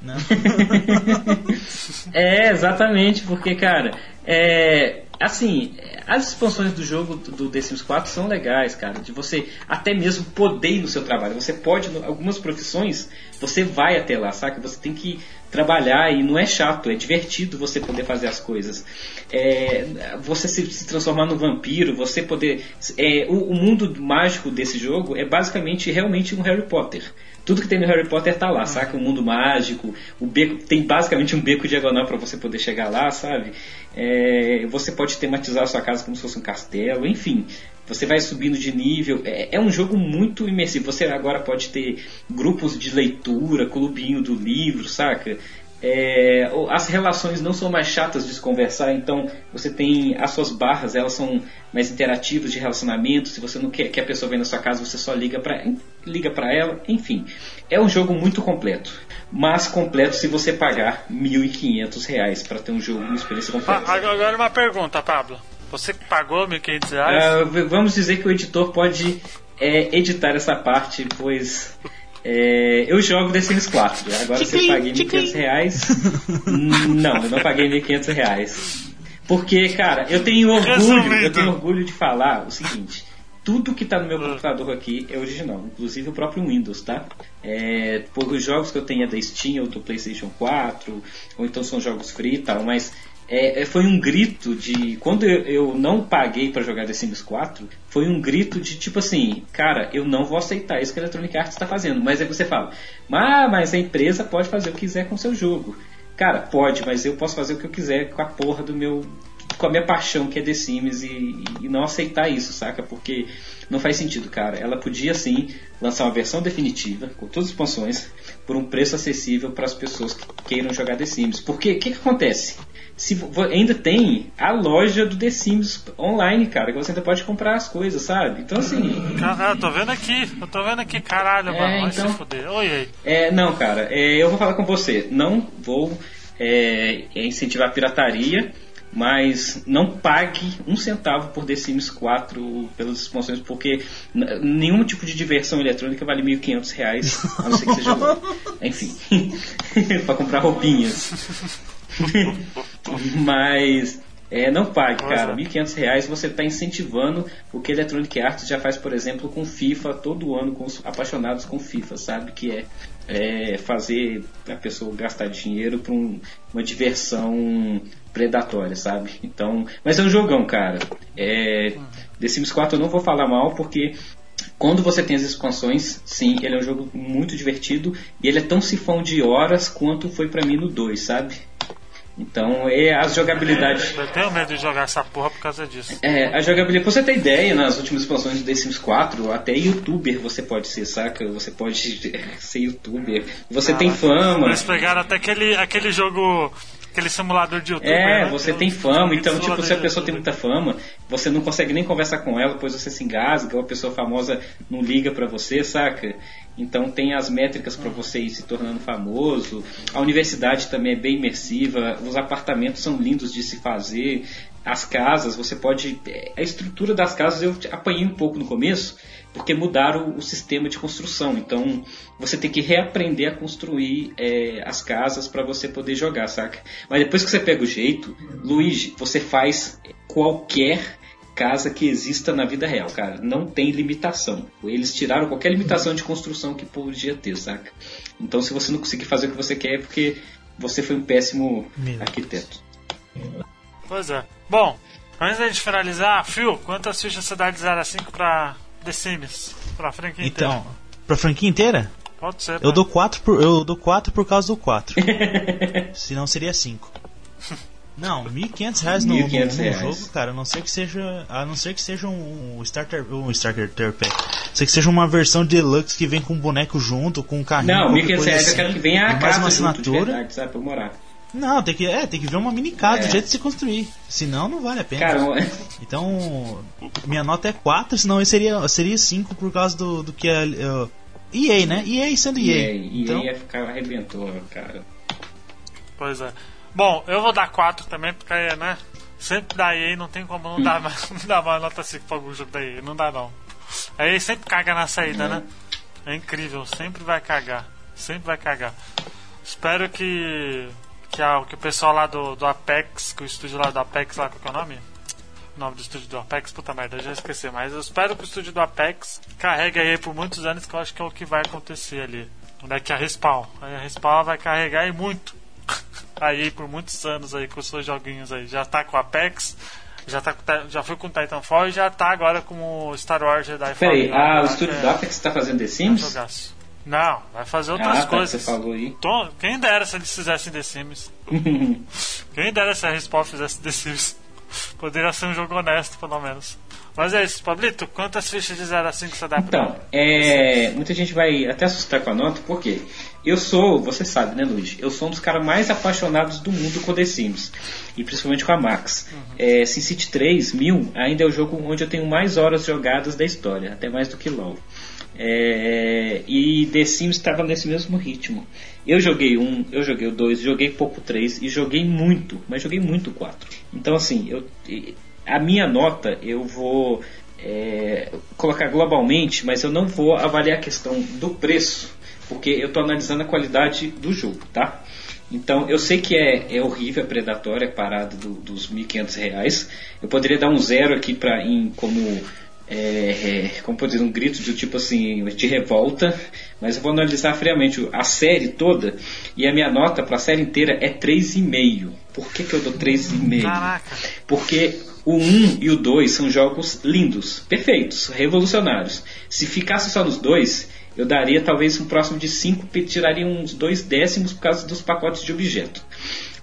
Não. <laughs> é, exatamente, porque, cara, é, assim, as expansões do jogo do The Sims 4 são legais, cara, de você até mesmo poder ir no seu trabalho. Você pode, algumas profissões, você vai até lá, saca? Você tem que trabalhar e não é chato, é divertido você poder fazer as coisas. É, você se, se, transformar no vampiro, você poder. É, o, o mundo mágico desse jogo é basicamente realmente um Harry Potter tudo que tem no Harry Potter tá lá, uhum. saca? O mundo mágico, o beco, tem basicamente um beco diagonal para você poder chegar lá, sabe? É, você pode tematizar a sua casa como se fosse um castelo, enfim. Você vai subindo de nível. É, é um jogo muito imersivo. Você agora pode ter grupos de leitura, clubinho do livro, saca? É, as relações não são mais chatas de se conversar, então você tem as suas barras, elas são mais interativas de relacionamento. Se você não quer que a pessoa venha na sua casa, você só liga para liga para ela. Enfim, é um jogo muito completo, mas completo se você pagar R$ 1.500 para ter um jogo, uma experiência completa. Ah, agora uma pergunta, Pablo. Você pagou R$ 1.500? Uh, vamos dizer que o editor pode é, editar essa parte, pois é, eu jogo The Sims 4. Agora se eu paguei 1.500 reais. não, eu não paguei 1.500 reais. Porque, cara, eu tenho orgulho, eu tenho orgulho de falar o seguinte. Tudo que está no meu computador aqui é original, inclusive o próprio Windows, tá? É, por os jogos que eu tenho é da Steam ou do PlayStation 4, ou então são jogos free e tal, mas é, é, foi um grito de. Quando eu, eu não paguei para jogar The Sims 4, foi um grito de tipo assim: cara, eu não vou aceitar isso que a Electronic Arts está fazendo. Mas aí você fala: ah, mas a empresa pode fazer o que quiser com o seu jogo. Cara, pode, mas eu posso fazer o que eu quiser com a porra do meu. com a minha paixão que é The Sims e, e não aceitar isso, saca? Porque não faz sentido, cara. Ela podia sim lançar uma versão definitiva, com todas as expansões, por um preço acessível para as pessoas que queiram jogar The Sims. Porque o que, que acontece? Se ainda tem a loja do The Sims online, cara, que você ainda pode comprar as coisas, sabe? Então assim. Caralho, tô vendo aqui, eu tô vendo aqui, caralho, é, mano, vai então, se fuder. Oi, oi. É, não, cara, é, eu vou falar com você. Não vou é, incentivar a pirataria, mas não pague um centavo por The Sims 4 pelas expansões, porque nenhum tipo de diversão eletrônica vale 1.500 reais, a não ser que seja <laughs> Enfim, <laughs> para comprar roupinhas. <laughs> <laughs> Mas é, não pague, cara. 1.500 reais você está incentivando o que Electronic Arts já faz, por exemplo, com FIFA todo ano, com os apaixonados com FIFA, sabe? Que é, é fazer a pessoa gastar dinheiro para um, uma diversão predatória, sabe? Então, mas é um jogão, cara. É, The Sims 4 eu não vou falar mal porque quando você tem as expansões, sim, ele é um jogo muito divertido e ele é tão sifão de horas quanto foi para mim no 2, sabe? Então, é as jogabilidades. Eu tenho medo de jogar essa porra por causa disso. É, a jogabilidade. Pra você ter ideia, nas últimas expansões do The Sims 4, até youtuber você pode ser, saca? Você pode <laughs> ser youtuber. Você ah, tem fama. Eles pegaram até aquele, aquele jogo aquele simulador de YouTube. É, né? você tem fama, então, tipo, se a pessoa tem muita fama, você não consegue nem conversar com ela, depois você se engasga, uma pessoa famosa não liga para você, saca? Então tem as métricas para você ir se tornando famoso. A universidade também é bem imersiva, os apartamentos são lindos de se fazer. As casas, você pode. A estrutura das casas eu apanhei um pouco no começo, porque mudaram o sistema de construção. Então você tem que reaprender a construir é, as casas para você poder jogar, saca? Mas depois que você pega o jeito, Luigi, você faz qualquer casa que exista na vida real, cara. Não tem limitação. Eles tiraram qualquer limitação de construção que podia ter, saca? Então, se você não conseguir fazer o que você quer, é porque você foi um péssimo Meu arquiteto. Pois é. Bom, antes da gente finalizar, Phil, quantas fichas você dá de 0 a 5 pra The Sims? Pra franquia então, inteira? Então, pra franquia inteira? Pode ser. Eu dou 4 por, eu dou 4 por causa do 4. <laughs> Senão seria 5. <laughs> Não, 1.500 reais no, 1, no, jogo, cara, a não ser que seja, a não ser que seja um starter, um starter pack. A não ser que seja uma versão deluxe que vem com um boneco junto, com um carrinho. Não, 1.500 reais assim, eu quero que venha a casa uma assinatura. Verdade, sabe, pra morar. Não, tem que, é, tem que ver uma mini casa É. do jeito de se construir. Senão não vale a pena. Cara, <laughs> Então, minha nota é 4, senão eu seria, seria 5 por causa do, do que a. uh, EA, né? EA sendo e EA. aí, e então, ia ficar arrebentou, cara. Pois é. Bom, eu vou dar 4 também, porque, né? Sempre da EA não tem como não dar mais, <laughs> não dar mais nota 5 pra algum jogo da EA. Não dá, não. A EA sempre caga na saída, né? É incrível, sempre vai cagar. Sempre vai cagar. Espero que. Que, a, que o pessoal lá do, do Apex, que o estúdio lá do Apex, lá, qual que é o nome? O nome do estúdio do Apex, puta merda, eu já esqueci. Mas eu espero que o estúdio do Apex carregue aí por muitos anos, que eu acho que é o que vai acontecer ali. Onde é que a Respawn? Aí a Respawn vai carregar e muito. Aí por muitos anos aí com os seus joguinhos aí. Já tá com Apex, já, tá já foi com Titanfall e já tá agora com o Star Wars Jedi Peraí, ah, o estúdio é Apex tá fazendo The Sims? Não, vai fazer Ah, outras tá, coisas. você falou aí. Quem dera se eles fizessem The Sims. <laughs> Quem dera se a Respawn fizesse The Sims. Poderia ser um jogo honesto, pelo menos. Mas é isso, Pablito, quantas fichas de 0 a 5 você dá pra Então, é, muita gente vai até assustar com a nota, porque eu sou, você sabe, né, Luiz? Eu sou um dos caras mais apaixonados do mundo com The Sims, e principalmente com a Max. É, SimCity 3, 1000, ainda é o jogo onde eu tenho mais horas jogadas da história, até mais do que LoL. É, e The Sims estava nesse mesmo ritmo. Eu joguei um, eu joguei o dois, joguei pouco três e joguei muito, mas joguei muito quatro. Então assim, eu, a minha nota eu vou é, colocar globalmente, mas eu não vou avaliar a questão do preço, porque eu estou analisando a qualidade do jogo, tá? Então eu sei que é, é horrível, é predatório, é parado do, dos 1.500 reais. Eu poderia dar um zero aqui para em como é, é, como pode dizer, um grito de tipo assim de revolta, mas eu vou analisar friamente a série toda e a minha nota para a série inteira é 3,5. Por que, que eu dou 3,5? Caraca. Porque o 1 e o 2 são jogos lindos, perfeitos, revolucionários. Se ficasse só nos dois, eu daria talvez um próximo de 5, tiraria uns dois décimos por causa dos pacotes de objeto.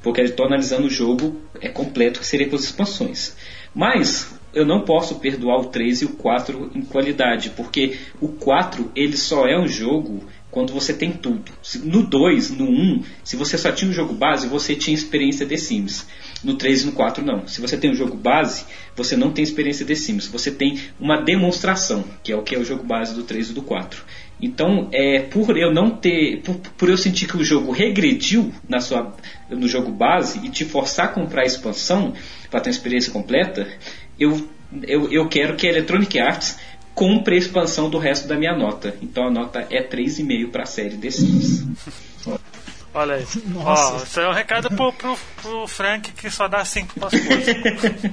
Porque estou analisando o jogo é completo, que seria com as expansões. Mas eu não posso perdoar o 3 e o 4 em qualidade, porque o 4 ele só é um jogo quando você tem tudo. No 2, no 1, se você só tinha o jogo base, você tinha experiência de Sims. No 3 e no 4 não. Se você tem o jogo base, você não tem experiência de Sims. Você tem uma demonstração, que é o que é o jogo base do 3 e do 4. Então, é, por eu não ter, por, por eu sentir que o jogo regrediu na sua, no jogo base e te forçar a comprar a expansão para ter uma experiência completa, eu, eu, eu quero que a Electronic Arts compre a expansão do resto da minha nota. Então a nota é 3,5 para a série The Sims. <laughs> Olha aí. <laughs> Nossa. Ó, isso é um recado pro, pro, pro Frank que só dá 5 pras coisas.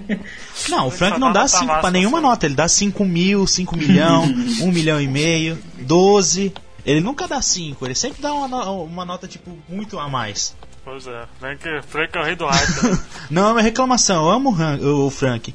<laughs> Não, o Frank não dá dá nota 5 pra nenhuma nota. Ele dá 5 mil, 5 milhão, 1 <laughs> milhão e meio, 12. Ele nunca dá 5, ele sempre dá uma, uma nota, tipo, muito a mais. Pois é, Frank, Frank é o rei do hype. né? Não é uma reclamação, eu amo o Frank.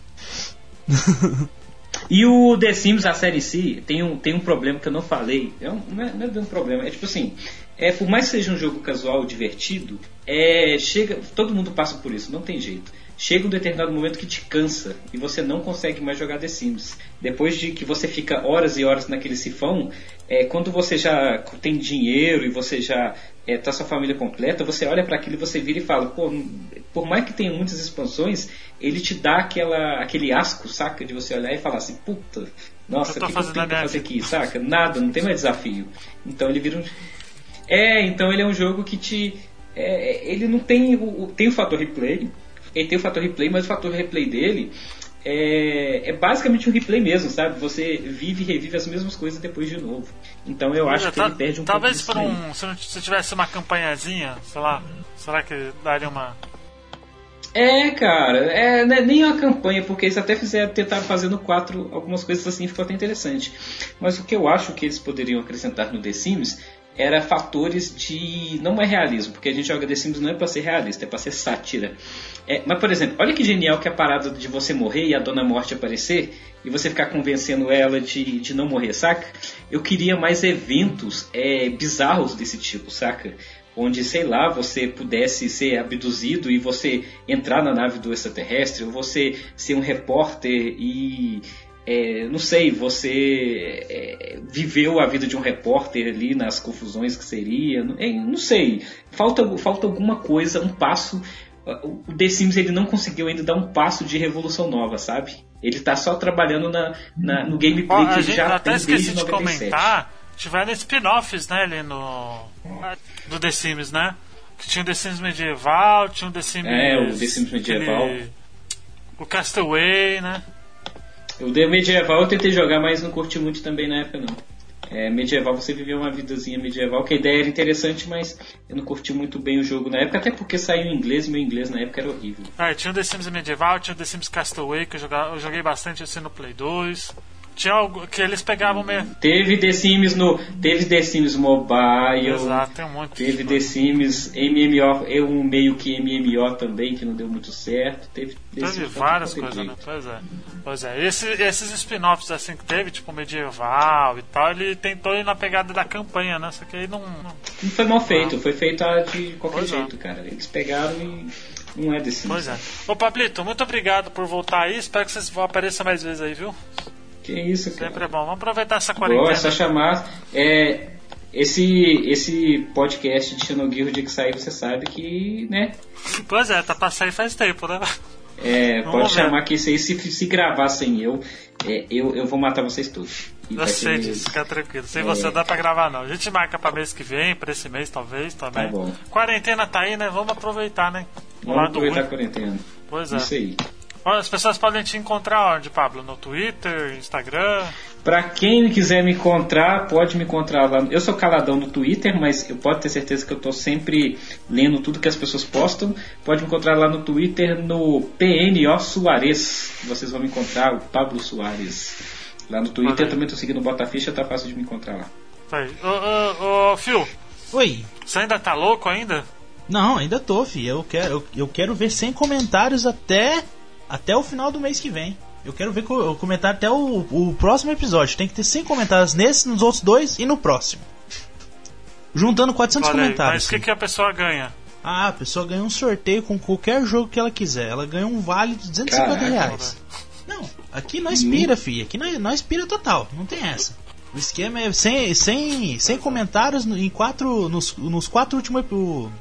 E o The Sims, a série em si, tem um, tem um problema que eu não falei. É um, não, é, não é um problema, é tipo assim. É, por mais que seja um jogo casual, divertido, é, chega, todo mundo passa por isso, não tem jeito. Chega um determinado momento que te cansa e você não consegue mais jogar The Sims. Depois de que você fica horas e horas naquele sifão, é, quando você já tem dinheiro e você já é, tá sua família completa, você olha para aquilo e você vira e fala, pô, por mais que tenha muitas expansões, ele te dá aquela, aquele asco, saca? De você olhar e falar assim, puta, nossa, o que, que eu tenho minha fazer aqui, saca? Nada, não tem mais desafio. Então ele vira um. É, então ele é um jogo que te. é, ele não tem o, tem o fator replay, ele tem o fator replay, mas o fator replay dele é, é basicamente um replay mesmo, sabe? Você vive e revive as mesmas coisas depois de novo. Então eu acho que Tá- ele perde um Talvez pouco aí. um. Se, tivesse uma campanhazinha, sei lá. Será que daria uma. É, cara, é, não é nem uma campanha, porque eles até fizeram, tentaram fazer no 4 algumas coisas assim, ficou até interessante. Mas o que eu acho que eles poderiam acrescentar no The Sims era fatores de. não é realismo, porque a gente joga The Sims não é pra ser realista, é pra ser sátira. É, mas, por exemplo, olha que genial que é a parada de você morrer e a Dona Morte aparecer e você ficar convencendo ela de, de não morrer, saca? Eu queria mais eventos é, bizarros desse tipo, saca? onde, sei lá, você pudesse ser abduzido e você entrar na nave do extraterrestre, ou você ser um repórter e é, não sei, você é, viveu a vida de um repórter ali nas confusões que seria, não, é, não sei, falta, falta alguma coisa, um passo. O The Sims ele não conseguiu ainda dar um passo de revolução nova, sabe? Ele tá só trabalhando na, na no gameplay Ó, que gente já até tem esqueci desde de 97. comentar, tiveram spin-offs, né, ali no. do The Sims, né? Que tinha o The Sims medieval, tinha o The Sims. É, o The Sims medieval. aquele- O Castaway, né? O The Medieval eu tentei jogar, mas não curti muito também na época não. É, medieval, você vivia uma vidazinha medieval, que a ideia era interessante, mas eu não curti muito bem o jogo na época, até porque saiu em inglês e meu inglês na época era horrível. Ah, tinha o The Sims medieval, tinha o The Sims Castaway, que eu, eu joguei bastante assim no Play 2. Tinha algo que eles pegavam mesmo. Teve The Sims no. Teve The Sims Mobile. Exato, tem um monte de Teve The Sims MMO, eu um meio que MMO também, que não deu muito certo. Teve, Teve pra várias coisas, né? Pois é. Pois é. Esse- esses spin-offs assim que teve, tipo medieval e tal, ele tentou ir na pegada da campanha, né? Só que aí não. não- Não foi mal feito, foi feito de qualquer Pois é. jeito, cara. Eles pegaram e não é Sims. Pois é. Ô Pablito, muito obrigado por voltar aí. Espero que vocês apareçam mais vezes aí, viu? Que isso, cara. Sempre é bom. Vamos aproveitar essa Bom, quarentena. é só chamar. É, esse, esse podcast de Xenogear, o dia que sair, você sabe que, né? Pois é, tá sair faz tempo, né? É, Vamos pode ver. chamar que isso aí, se, se gravar sem eu, é, eu, eu vou matar vocês todos. E Eu sei disso, fica tranquilo. Sem É. você não dá pra gravar, não. A gente marca pra mês que vem, pra esse mês talvez também. Tá bom. Quarentena tá aí, né? Vamos aproveitar, né? Vamos aproveitar a ruim. quarentena. Pois é. Isso aí. As pessoas podem te encontrar onde, Pablo? No Twitter, Instagram? Pra quem quiser me encontrar, pode me encontrar lá. Eu sou caladão no Twitter, mas eu pode ter certeza que eu tô sempre lendo tudo que as pessoas postam. Pode me encontrar lá no Twitter no PNO Soares. Vocês vão me encontrar, o Pablo Soares. Lá no Twitter aí. também tô seguindo o Botaficha, tá fácil de me encontrar lá. Aí. Ô, ô, ô, Phil, Oi. você ainda tá louco ainda? Não, ainda tô, fi. Eu quero, eu, eu quero ver 100 comentários até, até o final do mês que vem. Eu quero ver co- o comentário até o, o próximo episódio. Tem que ter 100 comentários nesse, nos outros dois e no próximo. Juntando 400 Olha aí, comentários. mas o que, que a pessoa ganha? Ah, a pessoa ganha um sorteio com qualquer jogo que ela quiser. Ela ganha um vale de 250 Caraca, reais. Não, aqui nós pira, fi. Aqui nós, nós pira total. Não tem essa. O esquema é sem, sem, sem comentários em quatro, nos, nos quatro últimos,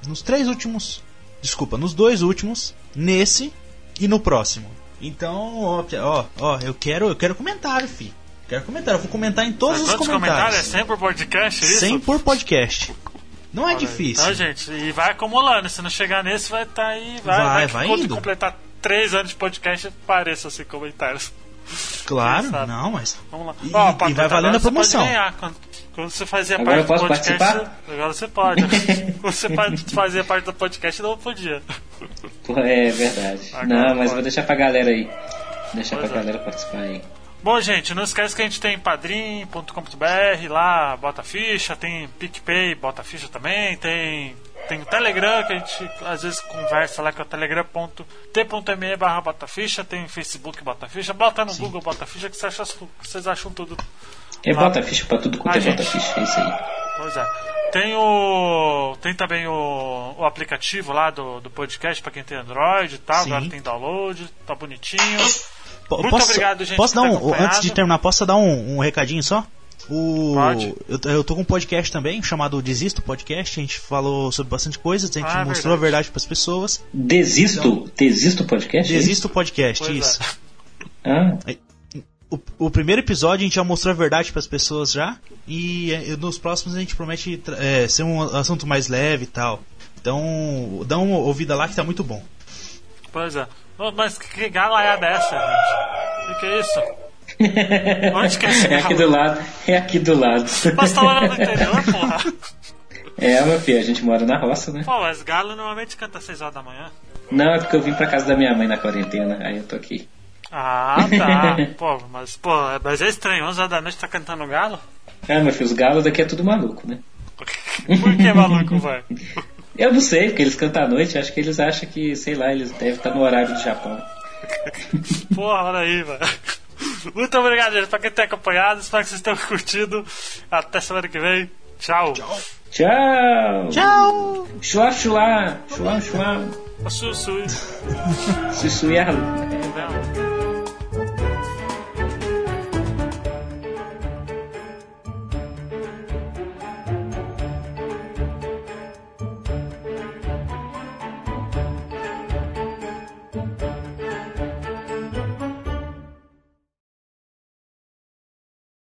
nos três últimos, desculpa, nos dois últimos, nesse e no próximo. Então, ó, ó, ó, eu quero, eu quero comentário, fi. Quero comentário. Eu vou comentar em todos os todos os comentários. comentários é sempre o podcast, é isso? 100 por podcast. Não é Olha difícil. Então, gente, e vai acumulando. Se não chegar nesse, vai estar aí. Vai, Vai, vai quando indo. completar três anos de podcast, apareça assim comentários. Claro, sabe? não, mas Vamos lá. E- Ó, e vai valendo a promoção. Você pode ganhar. Quando, quando você fazia Agora eu parte do posso podcast. participar? Agora você pode. <laughs> quando você fazia parte do podcast, não podia. É verdade. Agora não, mas pode. vou deixar pra galera aí. Deixar Pois pra é. galera participar aí. Bom, gente, não esquece que a gente tem padrim.com.br, lá bota ficha, tem PicPay, bota ficha também, tem, tem o Telegram, que a gente às vezes conversa lá, que é o telegram.t.me barra bota ficha, tem Facebook bota ficha, bota no Google bota ficha que vocês acham, vocês acham tudo. É Lá. bota ficha pra tudo quanto Ah, é bota ficha, é isso aí. Pois é. Tem o. Tem também o, o aplicativo lá do, do podcast para quem tem Android e tal, Sim. agora tem download, tá bonitinho. Muito posso, obrigado, gente, Posso dar um, antes de terminar, posso dar um, um recadinho só? O, Pode. Eu, eu tô com um podcast também chamado Desisto Podcast. A gente falou sobre bastante coisa, a gente Ah, mostrou verdade. a verdade pras pessoas. Desisto? Desisto podcast? é? Desisto Podcast, Pois é. isso. Ah, O, o primeiro episódio a gente já mostrou a verdade pras pessoas já. E eh, nos próximos a gente promete eh, ser um assunto mais leve e tal. Então, dá uma ouvida lá que tá muito bom. Pois é. Mas que galaiada é essa, gente? O que, é isso? Onde que é esse <laughs> é aqui galo? do lado. É aqui do lado. Nós tá morando no interior, porra. <laughs> É, meu filho, a gente mora na roça, né? Pô, mas galo normalmente canta às 6 horas da manhã. Não, é porque eu vim pra casa da minha mãe na quarentena, aí eu tô aqui. Ah, tá. <laughs> Pô, mas, pô, mas é estranho. 11 horas da noite tá cantando galo? Ah, meu filho, os galos daqui é tudo maluco, né? Por que maluco, vai? Eu não sei, porque eles cantam à noite, acho que eles acham que, sei lá, eles devem estar no horário do Japão. <laughs> Porra, olha aí, velho. Muito obrigado, gente, pra quem tem acompanhado. Espero que vocês tenham curtido. Até semana que vem. Tchau. Tchau! Tchau! Chua, chua! Chua, chua! Susui. Sussuia. Não. <laughs>